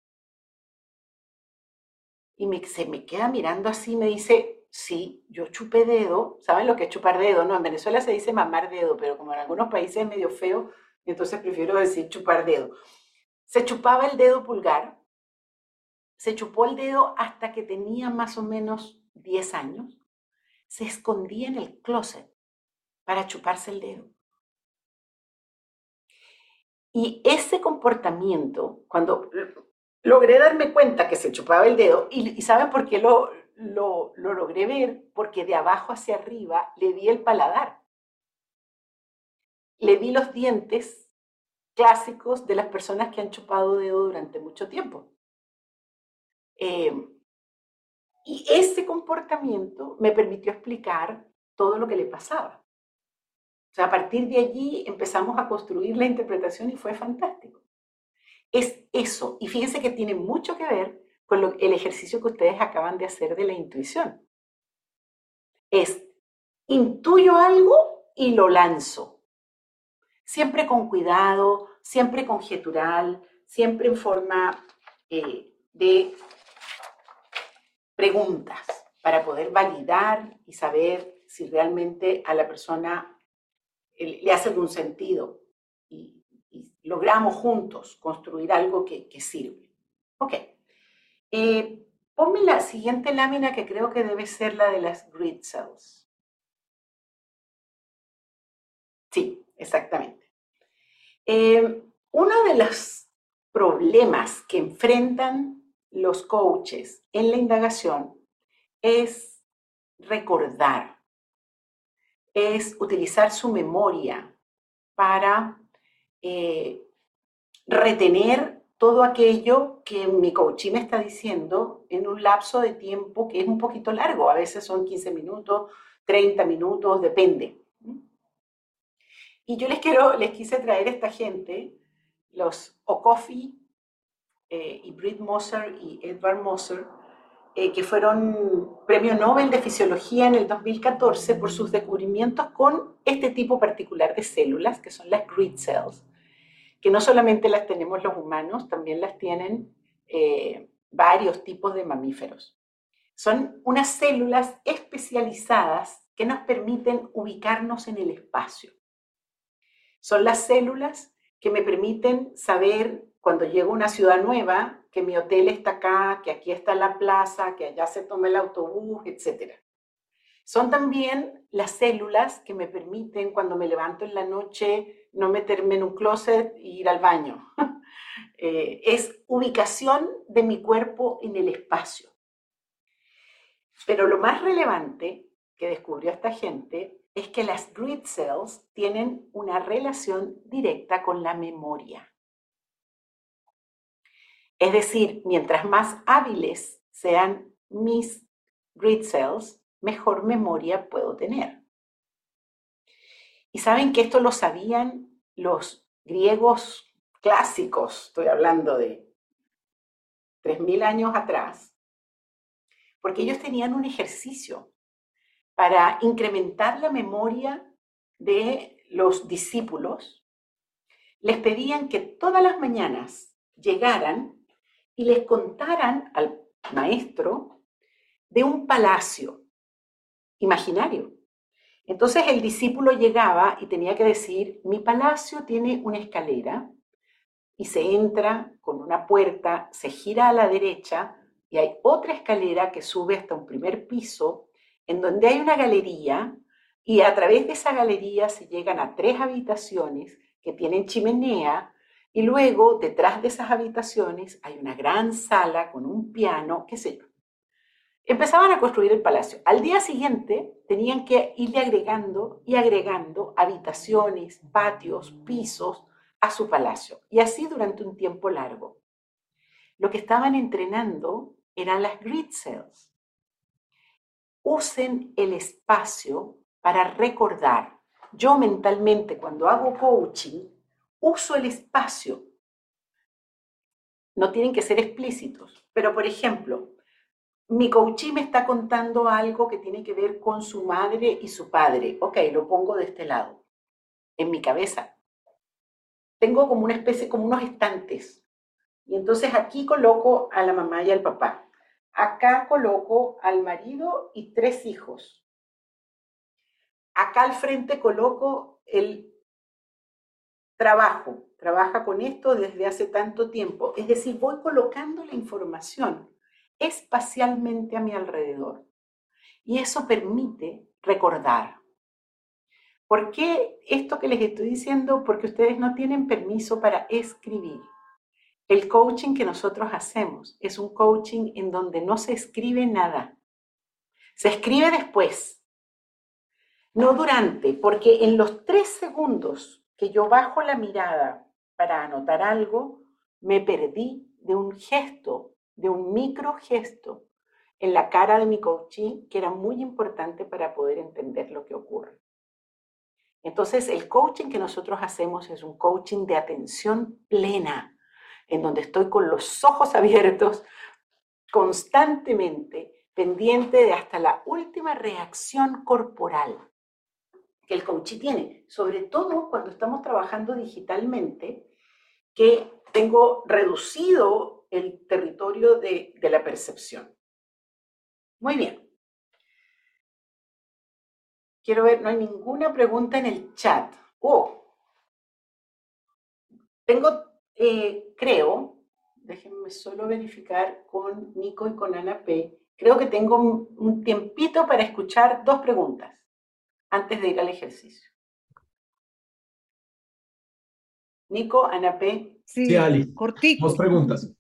Y me, se me queda mirando así y me dice, sí, yo chupé dedo. ¿Saben lo que es chupar dedo? No, en Venezuela se dice mamar dedo, pero como en algunos países es medio feo, entonces prefiero decir chupar dedo. Se chupaba el dedo pulgar, se chupó el dedo hasta que tenía más o menos 10 años, se escondía en el closet para chuparse el dedo. Y ese comportamiento, cuando logré darme cuenta que se chupaba el dedo, y, ¿saben por qué lo, lo, lo logré ver? Porque de abajo hacia arriba le vi el paladar. Le vi los dientes clásicos de las personas que han chupado dedo durante mucho tiempo. Eh, y ese comportamiento me permitió explicar todo lo que le pasaba sea, a partir de allí empezamos a construir la interpretación y fue fantástico. Es eso, y fíjense que tiene mucho que ver con el ejercicio que ustedes acaban de hacer de la intuición. Es, intuyo algo y lo lanzo. Siempre con cuidado, siempre conjetural, siempre en forma eh, de preguntas para poder validar y saber si realmente a la persona le hace algún sentido y, logramos juntos construir algo que, sirve. Ok. Eh, ponme la siguiente lámina que creo que debe ser la de las grid cells. Sí, exactamente. Eh, uno de los problemas que enfrentan los coaches en la indagación es recordar es utilizar su memoria para eh, retener todo aquello que mi coach me está diciendo en un lapso de tiempo que es un poquito largo. A veces son 15 minutos, 30 minutos, depende. Y yo les quiero, les quise traer esta gente, los Okofi eh, y Britt Moser y Edward Moser, eh, que fueron premio Nobel de Fisiología en el 2014 por sus descubrimientos con este tipo particular de células, que son las grid cells, que no solamente las tenemos los humanos, también las tienen eh, varios tipos de mamíferos. Son unas células especializadas que nos permiten ubicarnos en el espacio. Son las células que me permiten saber cuando llego a una ciudad nueva que mi hotel está acá, que aquí está la plaza, que allá se toma el autobús, etc. Son también las células que me permiten cuando me levanto en la noche no meterme en un closet e ir al baño. Eh, es ubicación de mi cuerpo en el espacio. Pero lo más relevante que descubrió esta gente es que las grid cells tienen una relación directa con la memoria. Es decir, mientras más hábiles sean mis grid cells, mejor memoria puedo tener. Y saben que esto lo sabían los griegos clásicos, estoy hablando de 3.000 años atrás, porque ellos tenían un ejercicio para incrementar la memoria de los discípulos. Les pedían que todas las mañanas llegaran y les contaran al maestro de un palacio imaginario. Entonces el discípulo llegaba y tenía que decir, mi palacio tiene una escalera y se entra con una puerta, se gira a la derecha y hay otra escalera que sube hasta un primer piso en donde hay una galería y a través de esa galería se llegan a tres habitaciones que tienen chimenea y luego detrás de esas habitaciones hay una gran sala con un piano, qué sé yo. Empezaban a construir el palacio. Al día siguiente tenían que irle agregando y agregando habitaciones, patios, pisos a su palacio. Y así durante un tiempo largo. Lo que estaban entrenando eran las grid cells. Usen el espacio para recordar. Yo mentalmente cuando hago coaching, uso el espacio. No tienen que ser explícitos, pero por ejemplo, mi coachí me está contando algo que tiene que ver con su madre y su padre. Ok, lo pongo de este lado, en mi cabeza. Tengo como una especie, como unos estantes. Y entonces aquí coloco a la mamá y al papá. Acá coloco al marido y tres hijos. Acá al frente coloco el trabajo. Trabaja con esto desde hace tanto tiempo. Es decir, voy colocando la información espacialmente a mi alrededor. Y eso permite recordar. ¿Por qué esto que les estoy diciendo? Porque ustedes no tienen permiso para escribir. El coaching que nosotros hacemos es un coaching en donde no se escribe nada. Se escribe después, no durante, porque en los tres segundos que yo bajo la mirada para anotar algo, me perdí de un gesto de un micro gesto en la cara de mi coaching que era muy importante para poder entender lo que ocurre. Entonces, el coaching que nosotros hacemos es un coaching de atención plena, en donde estoy con los ojos abiertos constantemente, pendiente de hasta la última reacción corporal que el coaching tiene, sobre todo cuando estamos trabajando digitalmente, que tengo reducido el territorio de, la percepción. Muy bien. Quiero ver, no hay ninguna pregunta en el chat. Oh, tengo, eh, creo, déjenme solo verificar con Nico y con Ana P. Creo que tengo un tiempito para escuchar dos preguntas antes de ir al ejercicio. Nico, Ana P. Sí, Ali. Dos preguntas.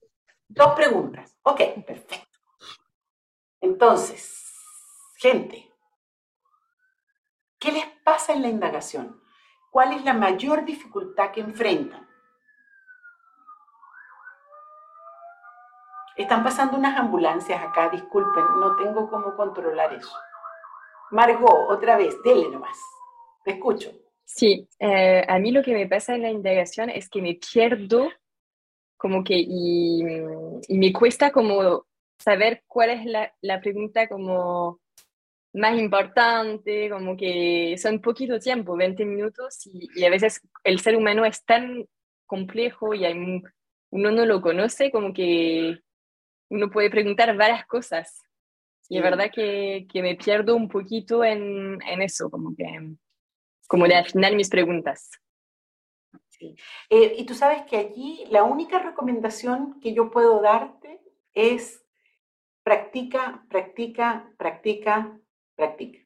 Dos preguntas. Ok, perfecto. Entonces, gente, ¿qué les pasa en la indagación? ¿Cuál es la mayor dificultad que enfrentan? Están pasando unas ambulancias acá, disculpen, no tengo cómo controlar eso. Margot, otra vez, dele nomás. Te escucho. Sí, eh, a mí lo que me pasa en la indagación es que me pierdo como que, y, me cuesta como saber cuál es la, pregunta como más importante, como que son poquito tiempo, 20 minutos, y, a veces el ser humano es tan complejo y uno no lo conoce, como que uno puede preguntar varias cosas. Y es verdad que, que, me pierdo un poquito en, en eso, como que, como de afinar mis preguntas. Eh, y tú sabes que allí la única recomendación que yo puedo darte es practica, practica, practica, practica.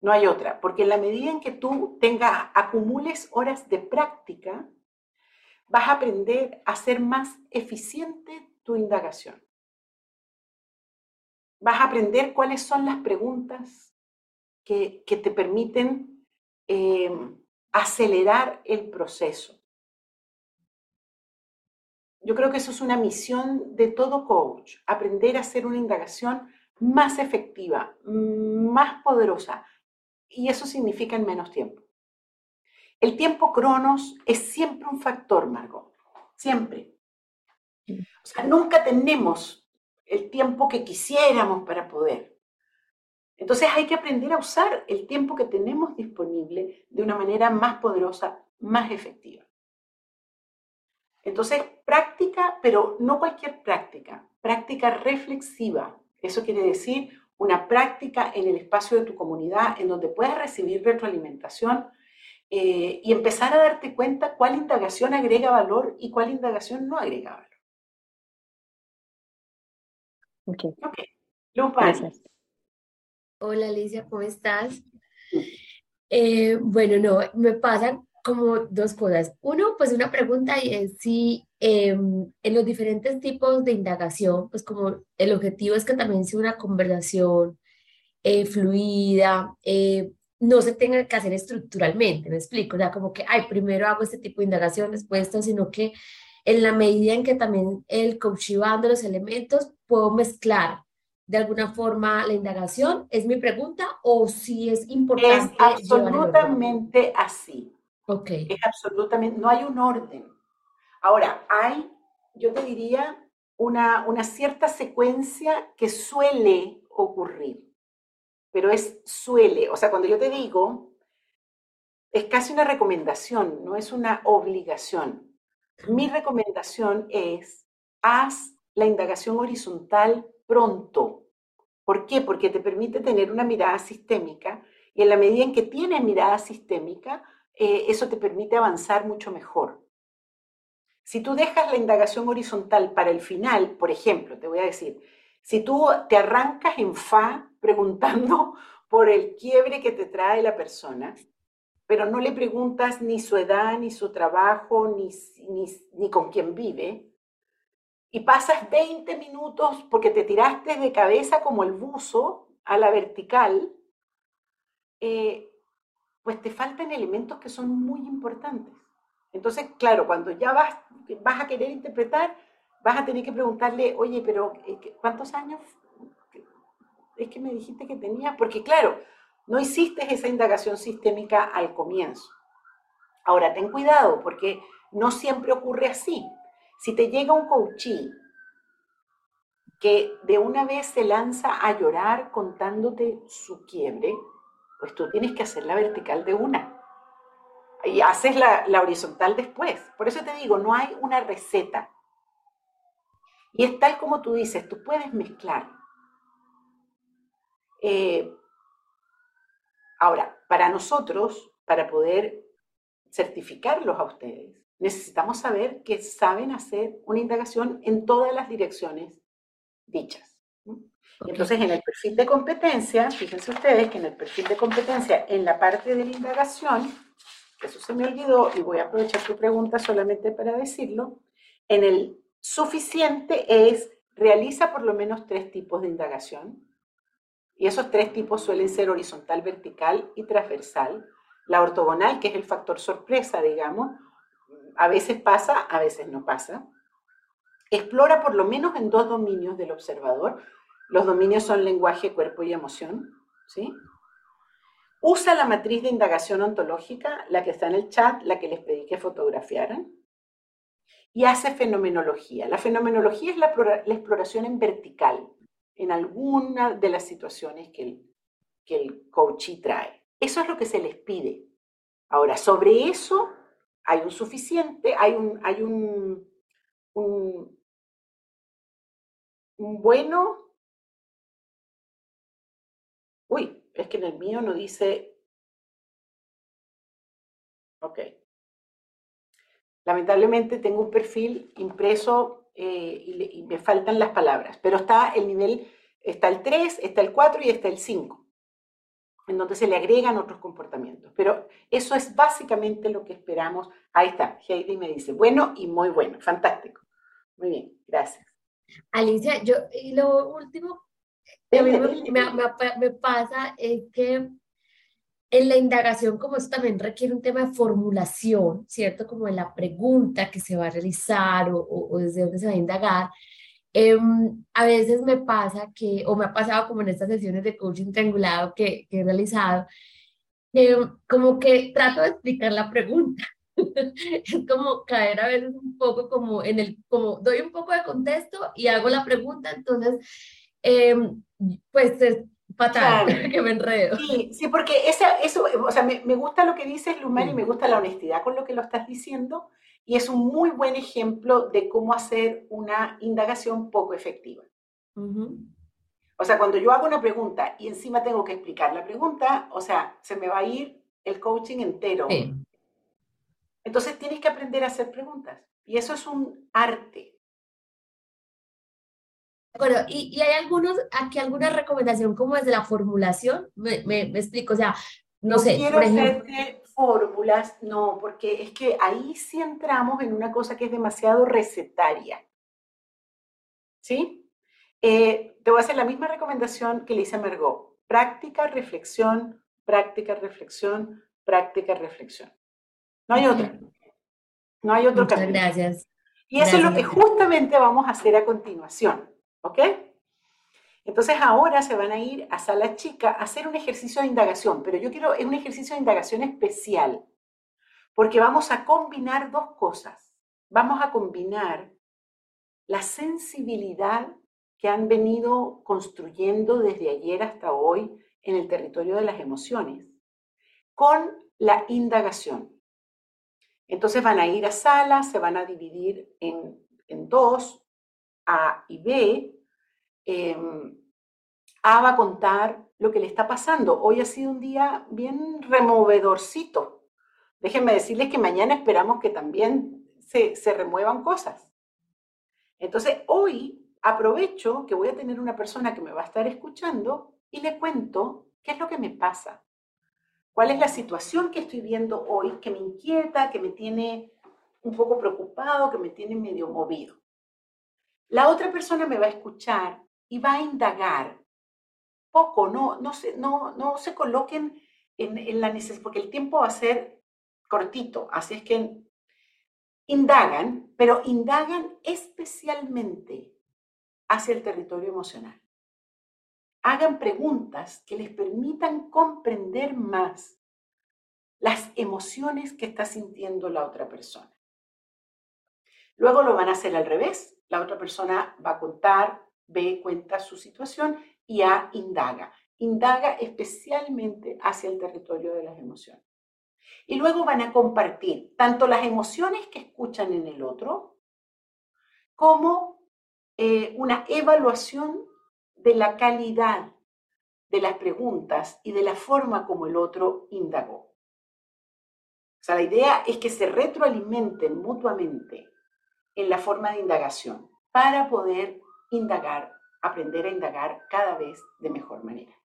No hay otra, porque en la medida en que tú tengas, acumules horas de práctica, vas a aprender a ser más eficiente tu indagación. Vas a aprender cuáles son las preguntas que, te permiten eh, acelerar el proceso. Yo creo que eso es una misión de todo coach, aprender a hacer una indagación más efectiva, más poderosa, y eso significa en menos tiempo. El tiempo cronos es siempre un factor, Margot. siempre. O sea, nunca tenemos el tiempo que quisiéramos para poder. Entonces hay que aprender a usar el tiempo que tenemos disponible de una manera más poderosa, más efectiva. Entonces, práctica, pero no cualquier práctica, práctica reflexiva. Eso quiere decir una práctica en el espacio de tu comunidad en donde puedas recibir retroalimentación eh, y empezar a darte cuenta cuál indagación agrega valor y cuál indagación no agrega valor. Ok. okay. Gracias. Hola Alicia, ¿cómo estás? Eh, bueno, no, me pasan como dos cosas. Uno, pues una pregunta y es si em, en los diferentes tipos de indagación, pues como el objetivo es que también sea una conversación eh, fluida, eh, no se tenga que hacer estructuralmente, me explico, o sea, como que, ay, primero hago este tipo de indagación, después esto, sino que en la medida en que también el coach va dando los elementos, puedo mezclar de alguna forma la indagación, es mi pregunta, o si es importante. Es absolutamente así. Ok. Es absolutamente, no hay un orden. Ahora, hay, yo te diría, una, una cierta secuencia que suele ocurrir pero es suele, o sea, cuando yo te digo, es casi una recomendación, no es una obligación. Mi recomendación es, haz la indagación horizontal pronto. ¿Por qué? Porque te permite tener una mirada sistémica y en la medida en que tienes mirada sistémica, eh, eso te permite avanzar mucho mejor. Si tú dejas la indagación horizontal para el final, por ejemplo, te voy a decir, si tú te arrancas en fa preguntando por el quiebre que te trae la persona, pero no le preguntas ni su edad, ni su trabajo, ni, ni, con quién vive, y pasas 20 minutos porque te tiraste de cabeza como el buzo a la vertical, eh, pues te faltan elementos que son muy importantes. Entonces, claro, cuando ya vas, vas a querer interpretar, vas a tener que preguntarle, oye, pero eh, ¿cuántos años es que me dijiste que tenías? Porque claro, no hiciste esa indagación sistémica al comienzo. Ahora, ten cuidado, porque no siempre ocurre así. Si te llega un coachí que de una vez se lanza a llorar contándote su quiebre, pues tú tienes que hacer la vertical de una. Y haces la, horizontal después. Por eso te digo, no hay una receta. Y es tal como tú dices, tú puedes mezclar. Eh, ahora, para nosotros, para poder certificarlos a ustedes, necesitamos saber que saben hacer una indagación en todas las direcciones dichas. Entonces, en el perfil de competencia, fíjense ustedes que en el perfil de competencia, en la parte de la indagación, eso se me olvidó y voy a aprovechar tu pregunta solamente para decirlo, en el Suficiente es, realiza por lo menos tres tipos de indagación. Y esos tres tipos suelen ser horizontal, vertical y transversal. La ortogonal, que es el factor sorpresa, digamos, a veces pasa, a veces no pasa. Explora por lo menos en dos dominios del observador. Los dominios son lenguaje, cuerpo y emoción. ¿sí? Usa la matriz de indagación ontológica, la que está en el chat, la que les pedí que fotografiaran y hace fenomenología. La fenomenología es la, exploración en vertical en alguna de las situaciones que el, que el coachee trae. Eso es lo que se les pide. Ahora, sobre eso hay un suficiente, hay un, hay un, un, un bueno. Uy, es que en el mío no dice. Ok. Lamentablemente tengo un perfil impreso eh, y, me faltan las palabras, pero está el nivel, está el 3, está el 4 y está el 5, en donde se le agregan otros comportamientos. Pero eso es básicamente lo que esperamos. Ahí está, Heidi me dice, bueno y muy bueno, fantástico. Muy bien, gracias. Alicia, yo, y lo último que me pasa es que en la indagación, como eso también requiere un tema de formulación, ¿cierto? Como de la pregunta que se va a realizar o, desde dónde se va a indagar, em, a veces me pasa que, o me ha pasado como en estas sesiones de coaching triangulado que, que he realizado, como que trato de explicar la pregunta, es como caer a veces un poco como en el, como doy un poco de contexto y hago la pregunta, entonces, em, pues es fatal que me enredo. Sí, sí porque esa, eso, o sea, me, me, gusta lo que dices, Lumar, y me gusta la honestidad con lo que lo estás diciendo, y es un muy buen ejemplo de cómo hacer una indagación poco efectiva. O sea, cuando yo hago una pregunta y encima tengo que explicar la pregunta, o sea, se me va a ir el coaching entero. Entonces tienes que aprender a hacer preguntas. Y eso es un arte. Bueno, y, y hay algunos, aquí alguna recomendación como desde la formulación, me, me, explico, o sea, no, sé. Quiero por ejemplo, fórmulas, no, porque es que ahí sí entramos en una cosa que es demasiado recetaria. ¿Sí? Eh, te voy a hacer la misma recomendación que le hice a Margot. Práctica, reflexión, práctica, reflexión, práctica, reflexión. No hay otra. No hay otro Muchas Gracias. Y eso es lo que justamente vamos a hacer a continuación. ¿Ok? Entonces ahora se van a ir a sala chica a hacer un ejercicio de indagación, pero yo quiero, es un ejercicio de indagación especial, porque vamos a combinar dos cosas. Vamos a combinar la sensibilidad que han venido construyendo desde ayer hasta hoy en el territorio de las emociones, con la indagación. Entonces van a ir a sala, se van a dividir en, dos, A y B. Em, a va a contar lo que le está pasando. Hoy ha sido un día bien removedorcito. Déjenme decirles que mañana esperamos que también se, se remuevan cosas. Entonces, hoy aprovecho que voy a tener una persona que me va a estar escuchando y le cuento qué es lo que me pasa. ¿Cuál es la situación que estoy viendo hoy que me inquieta, que me tiene un poco preocupado, que me tiene medio movido? La otra persona me va a escuchar y va a indagar poco, no, no, se, no, no se coloquen en, en la necesidad, porque el tiempo va a ser cortito, así es que indagan, pero indagan especialmente hacia el territorio emocional hagan preguntas que les permitan comprender más las emociones que está sintiendo la otra persona. Luego lo van a hacer al revés. La otra persona va a contar, ve, cuenta su situación y A indaga. Indaga especialmente hacia el territorio de las emociones. Y luego van a compartir tanto las emociones que escuchan en el otro como eh, una evaluación de la calidad de las preguntas y de la forma como el otro indagó. O sea, la idea es que se retroalimenten mutuamente en la forma de indagación para poder indagar, aprender a indagar cada vez de mejor manera.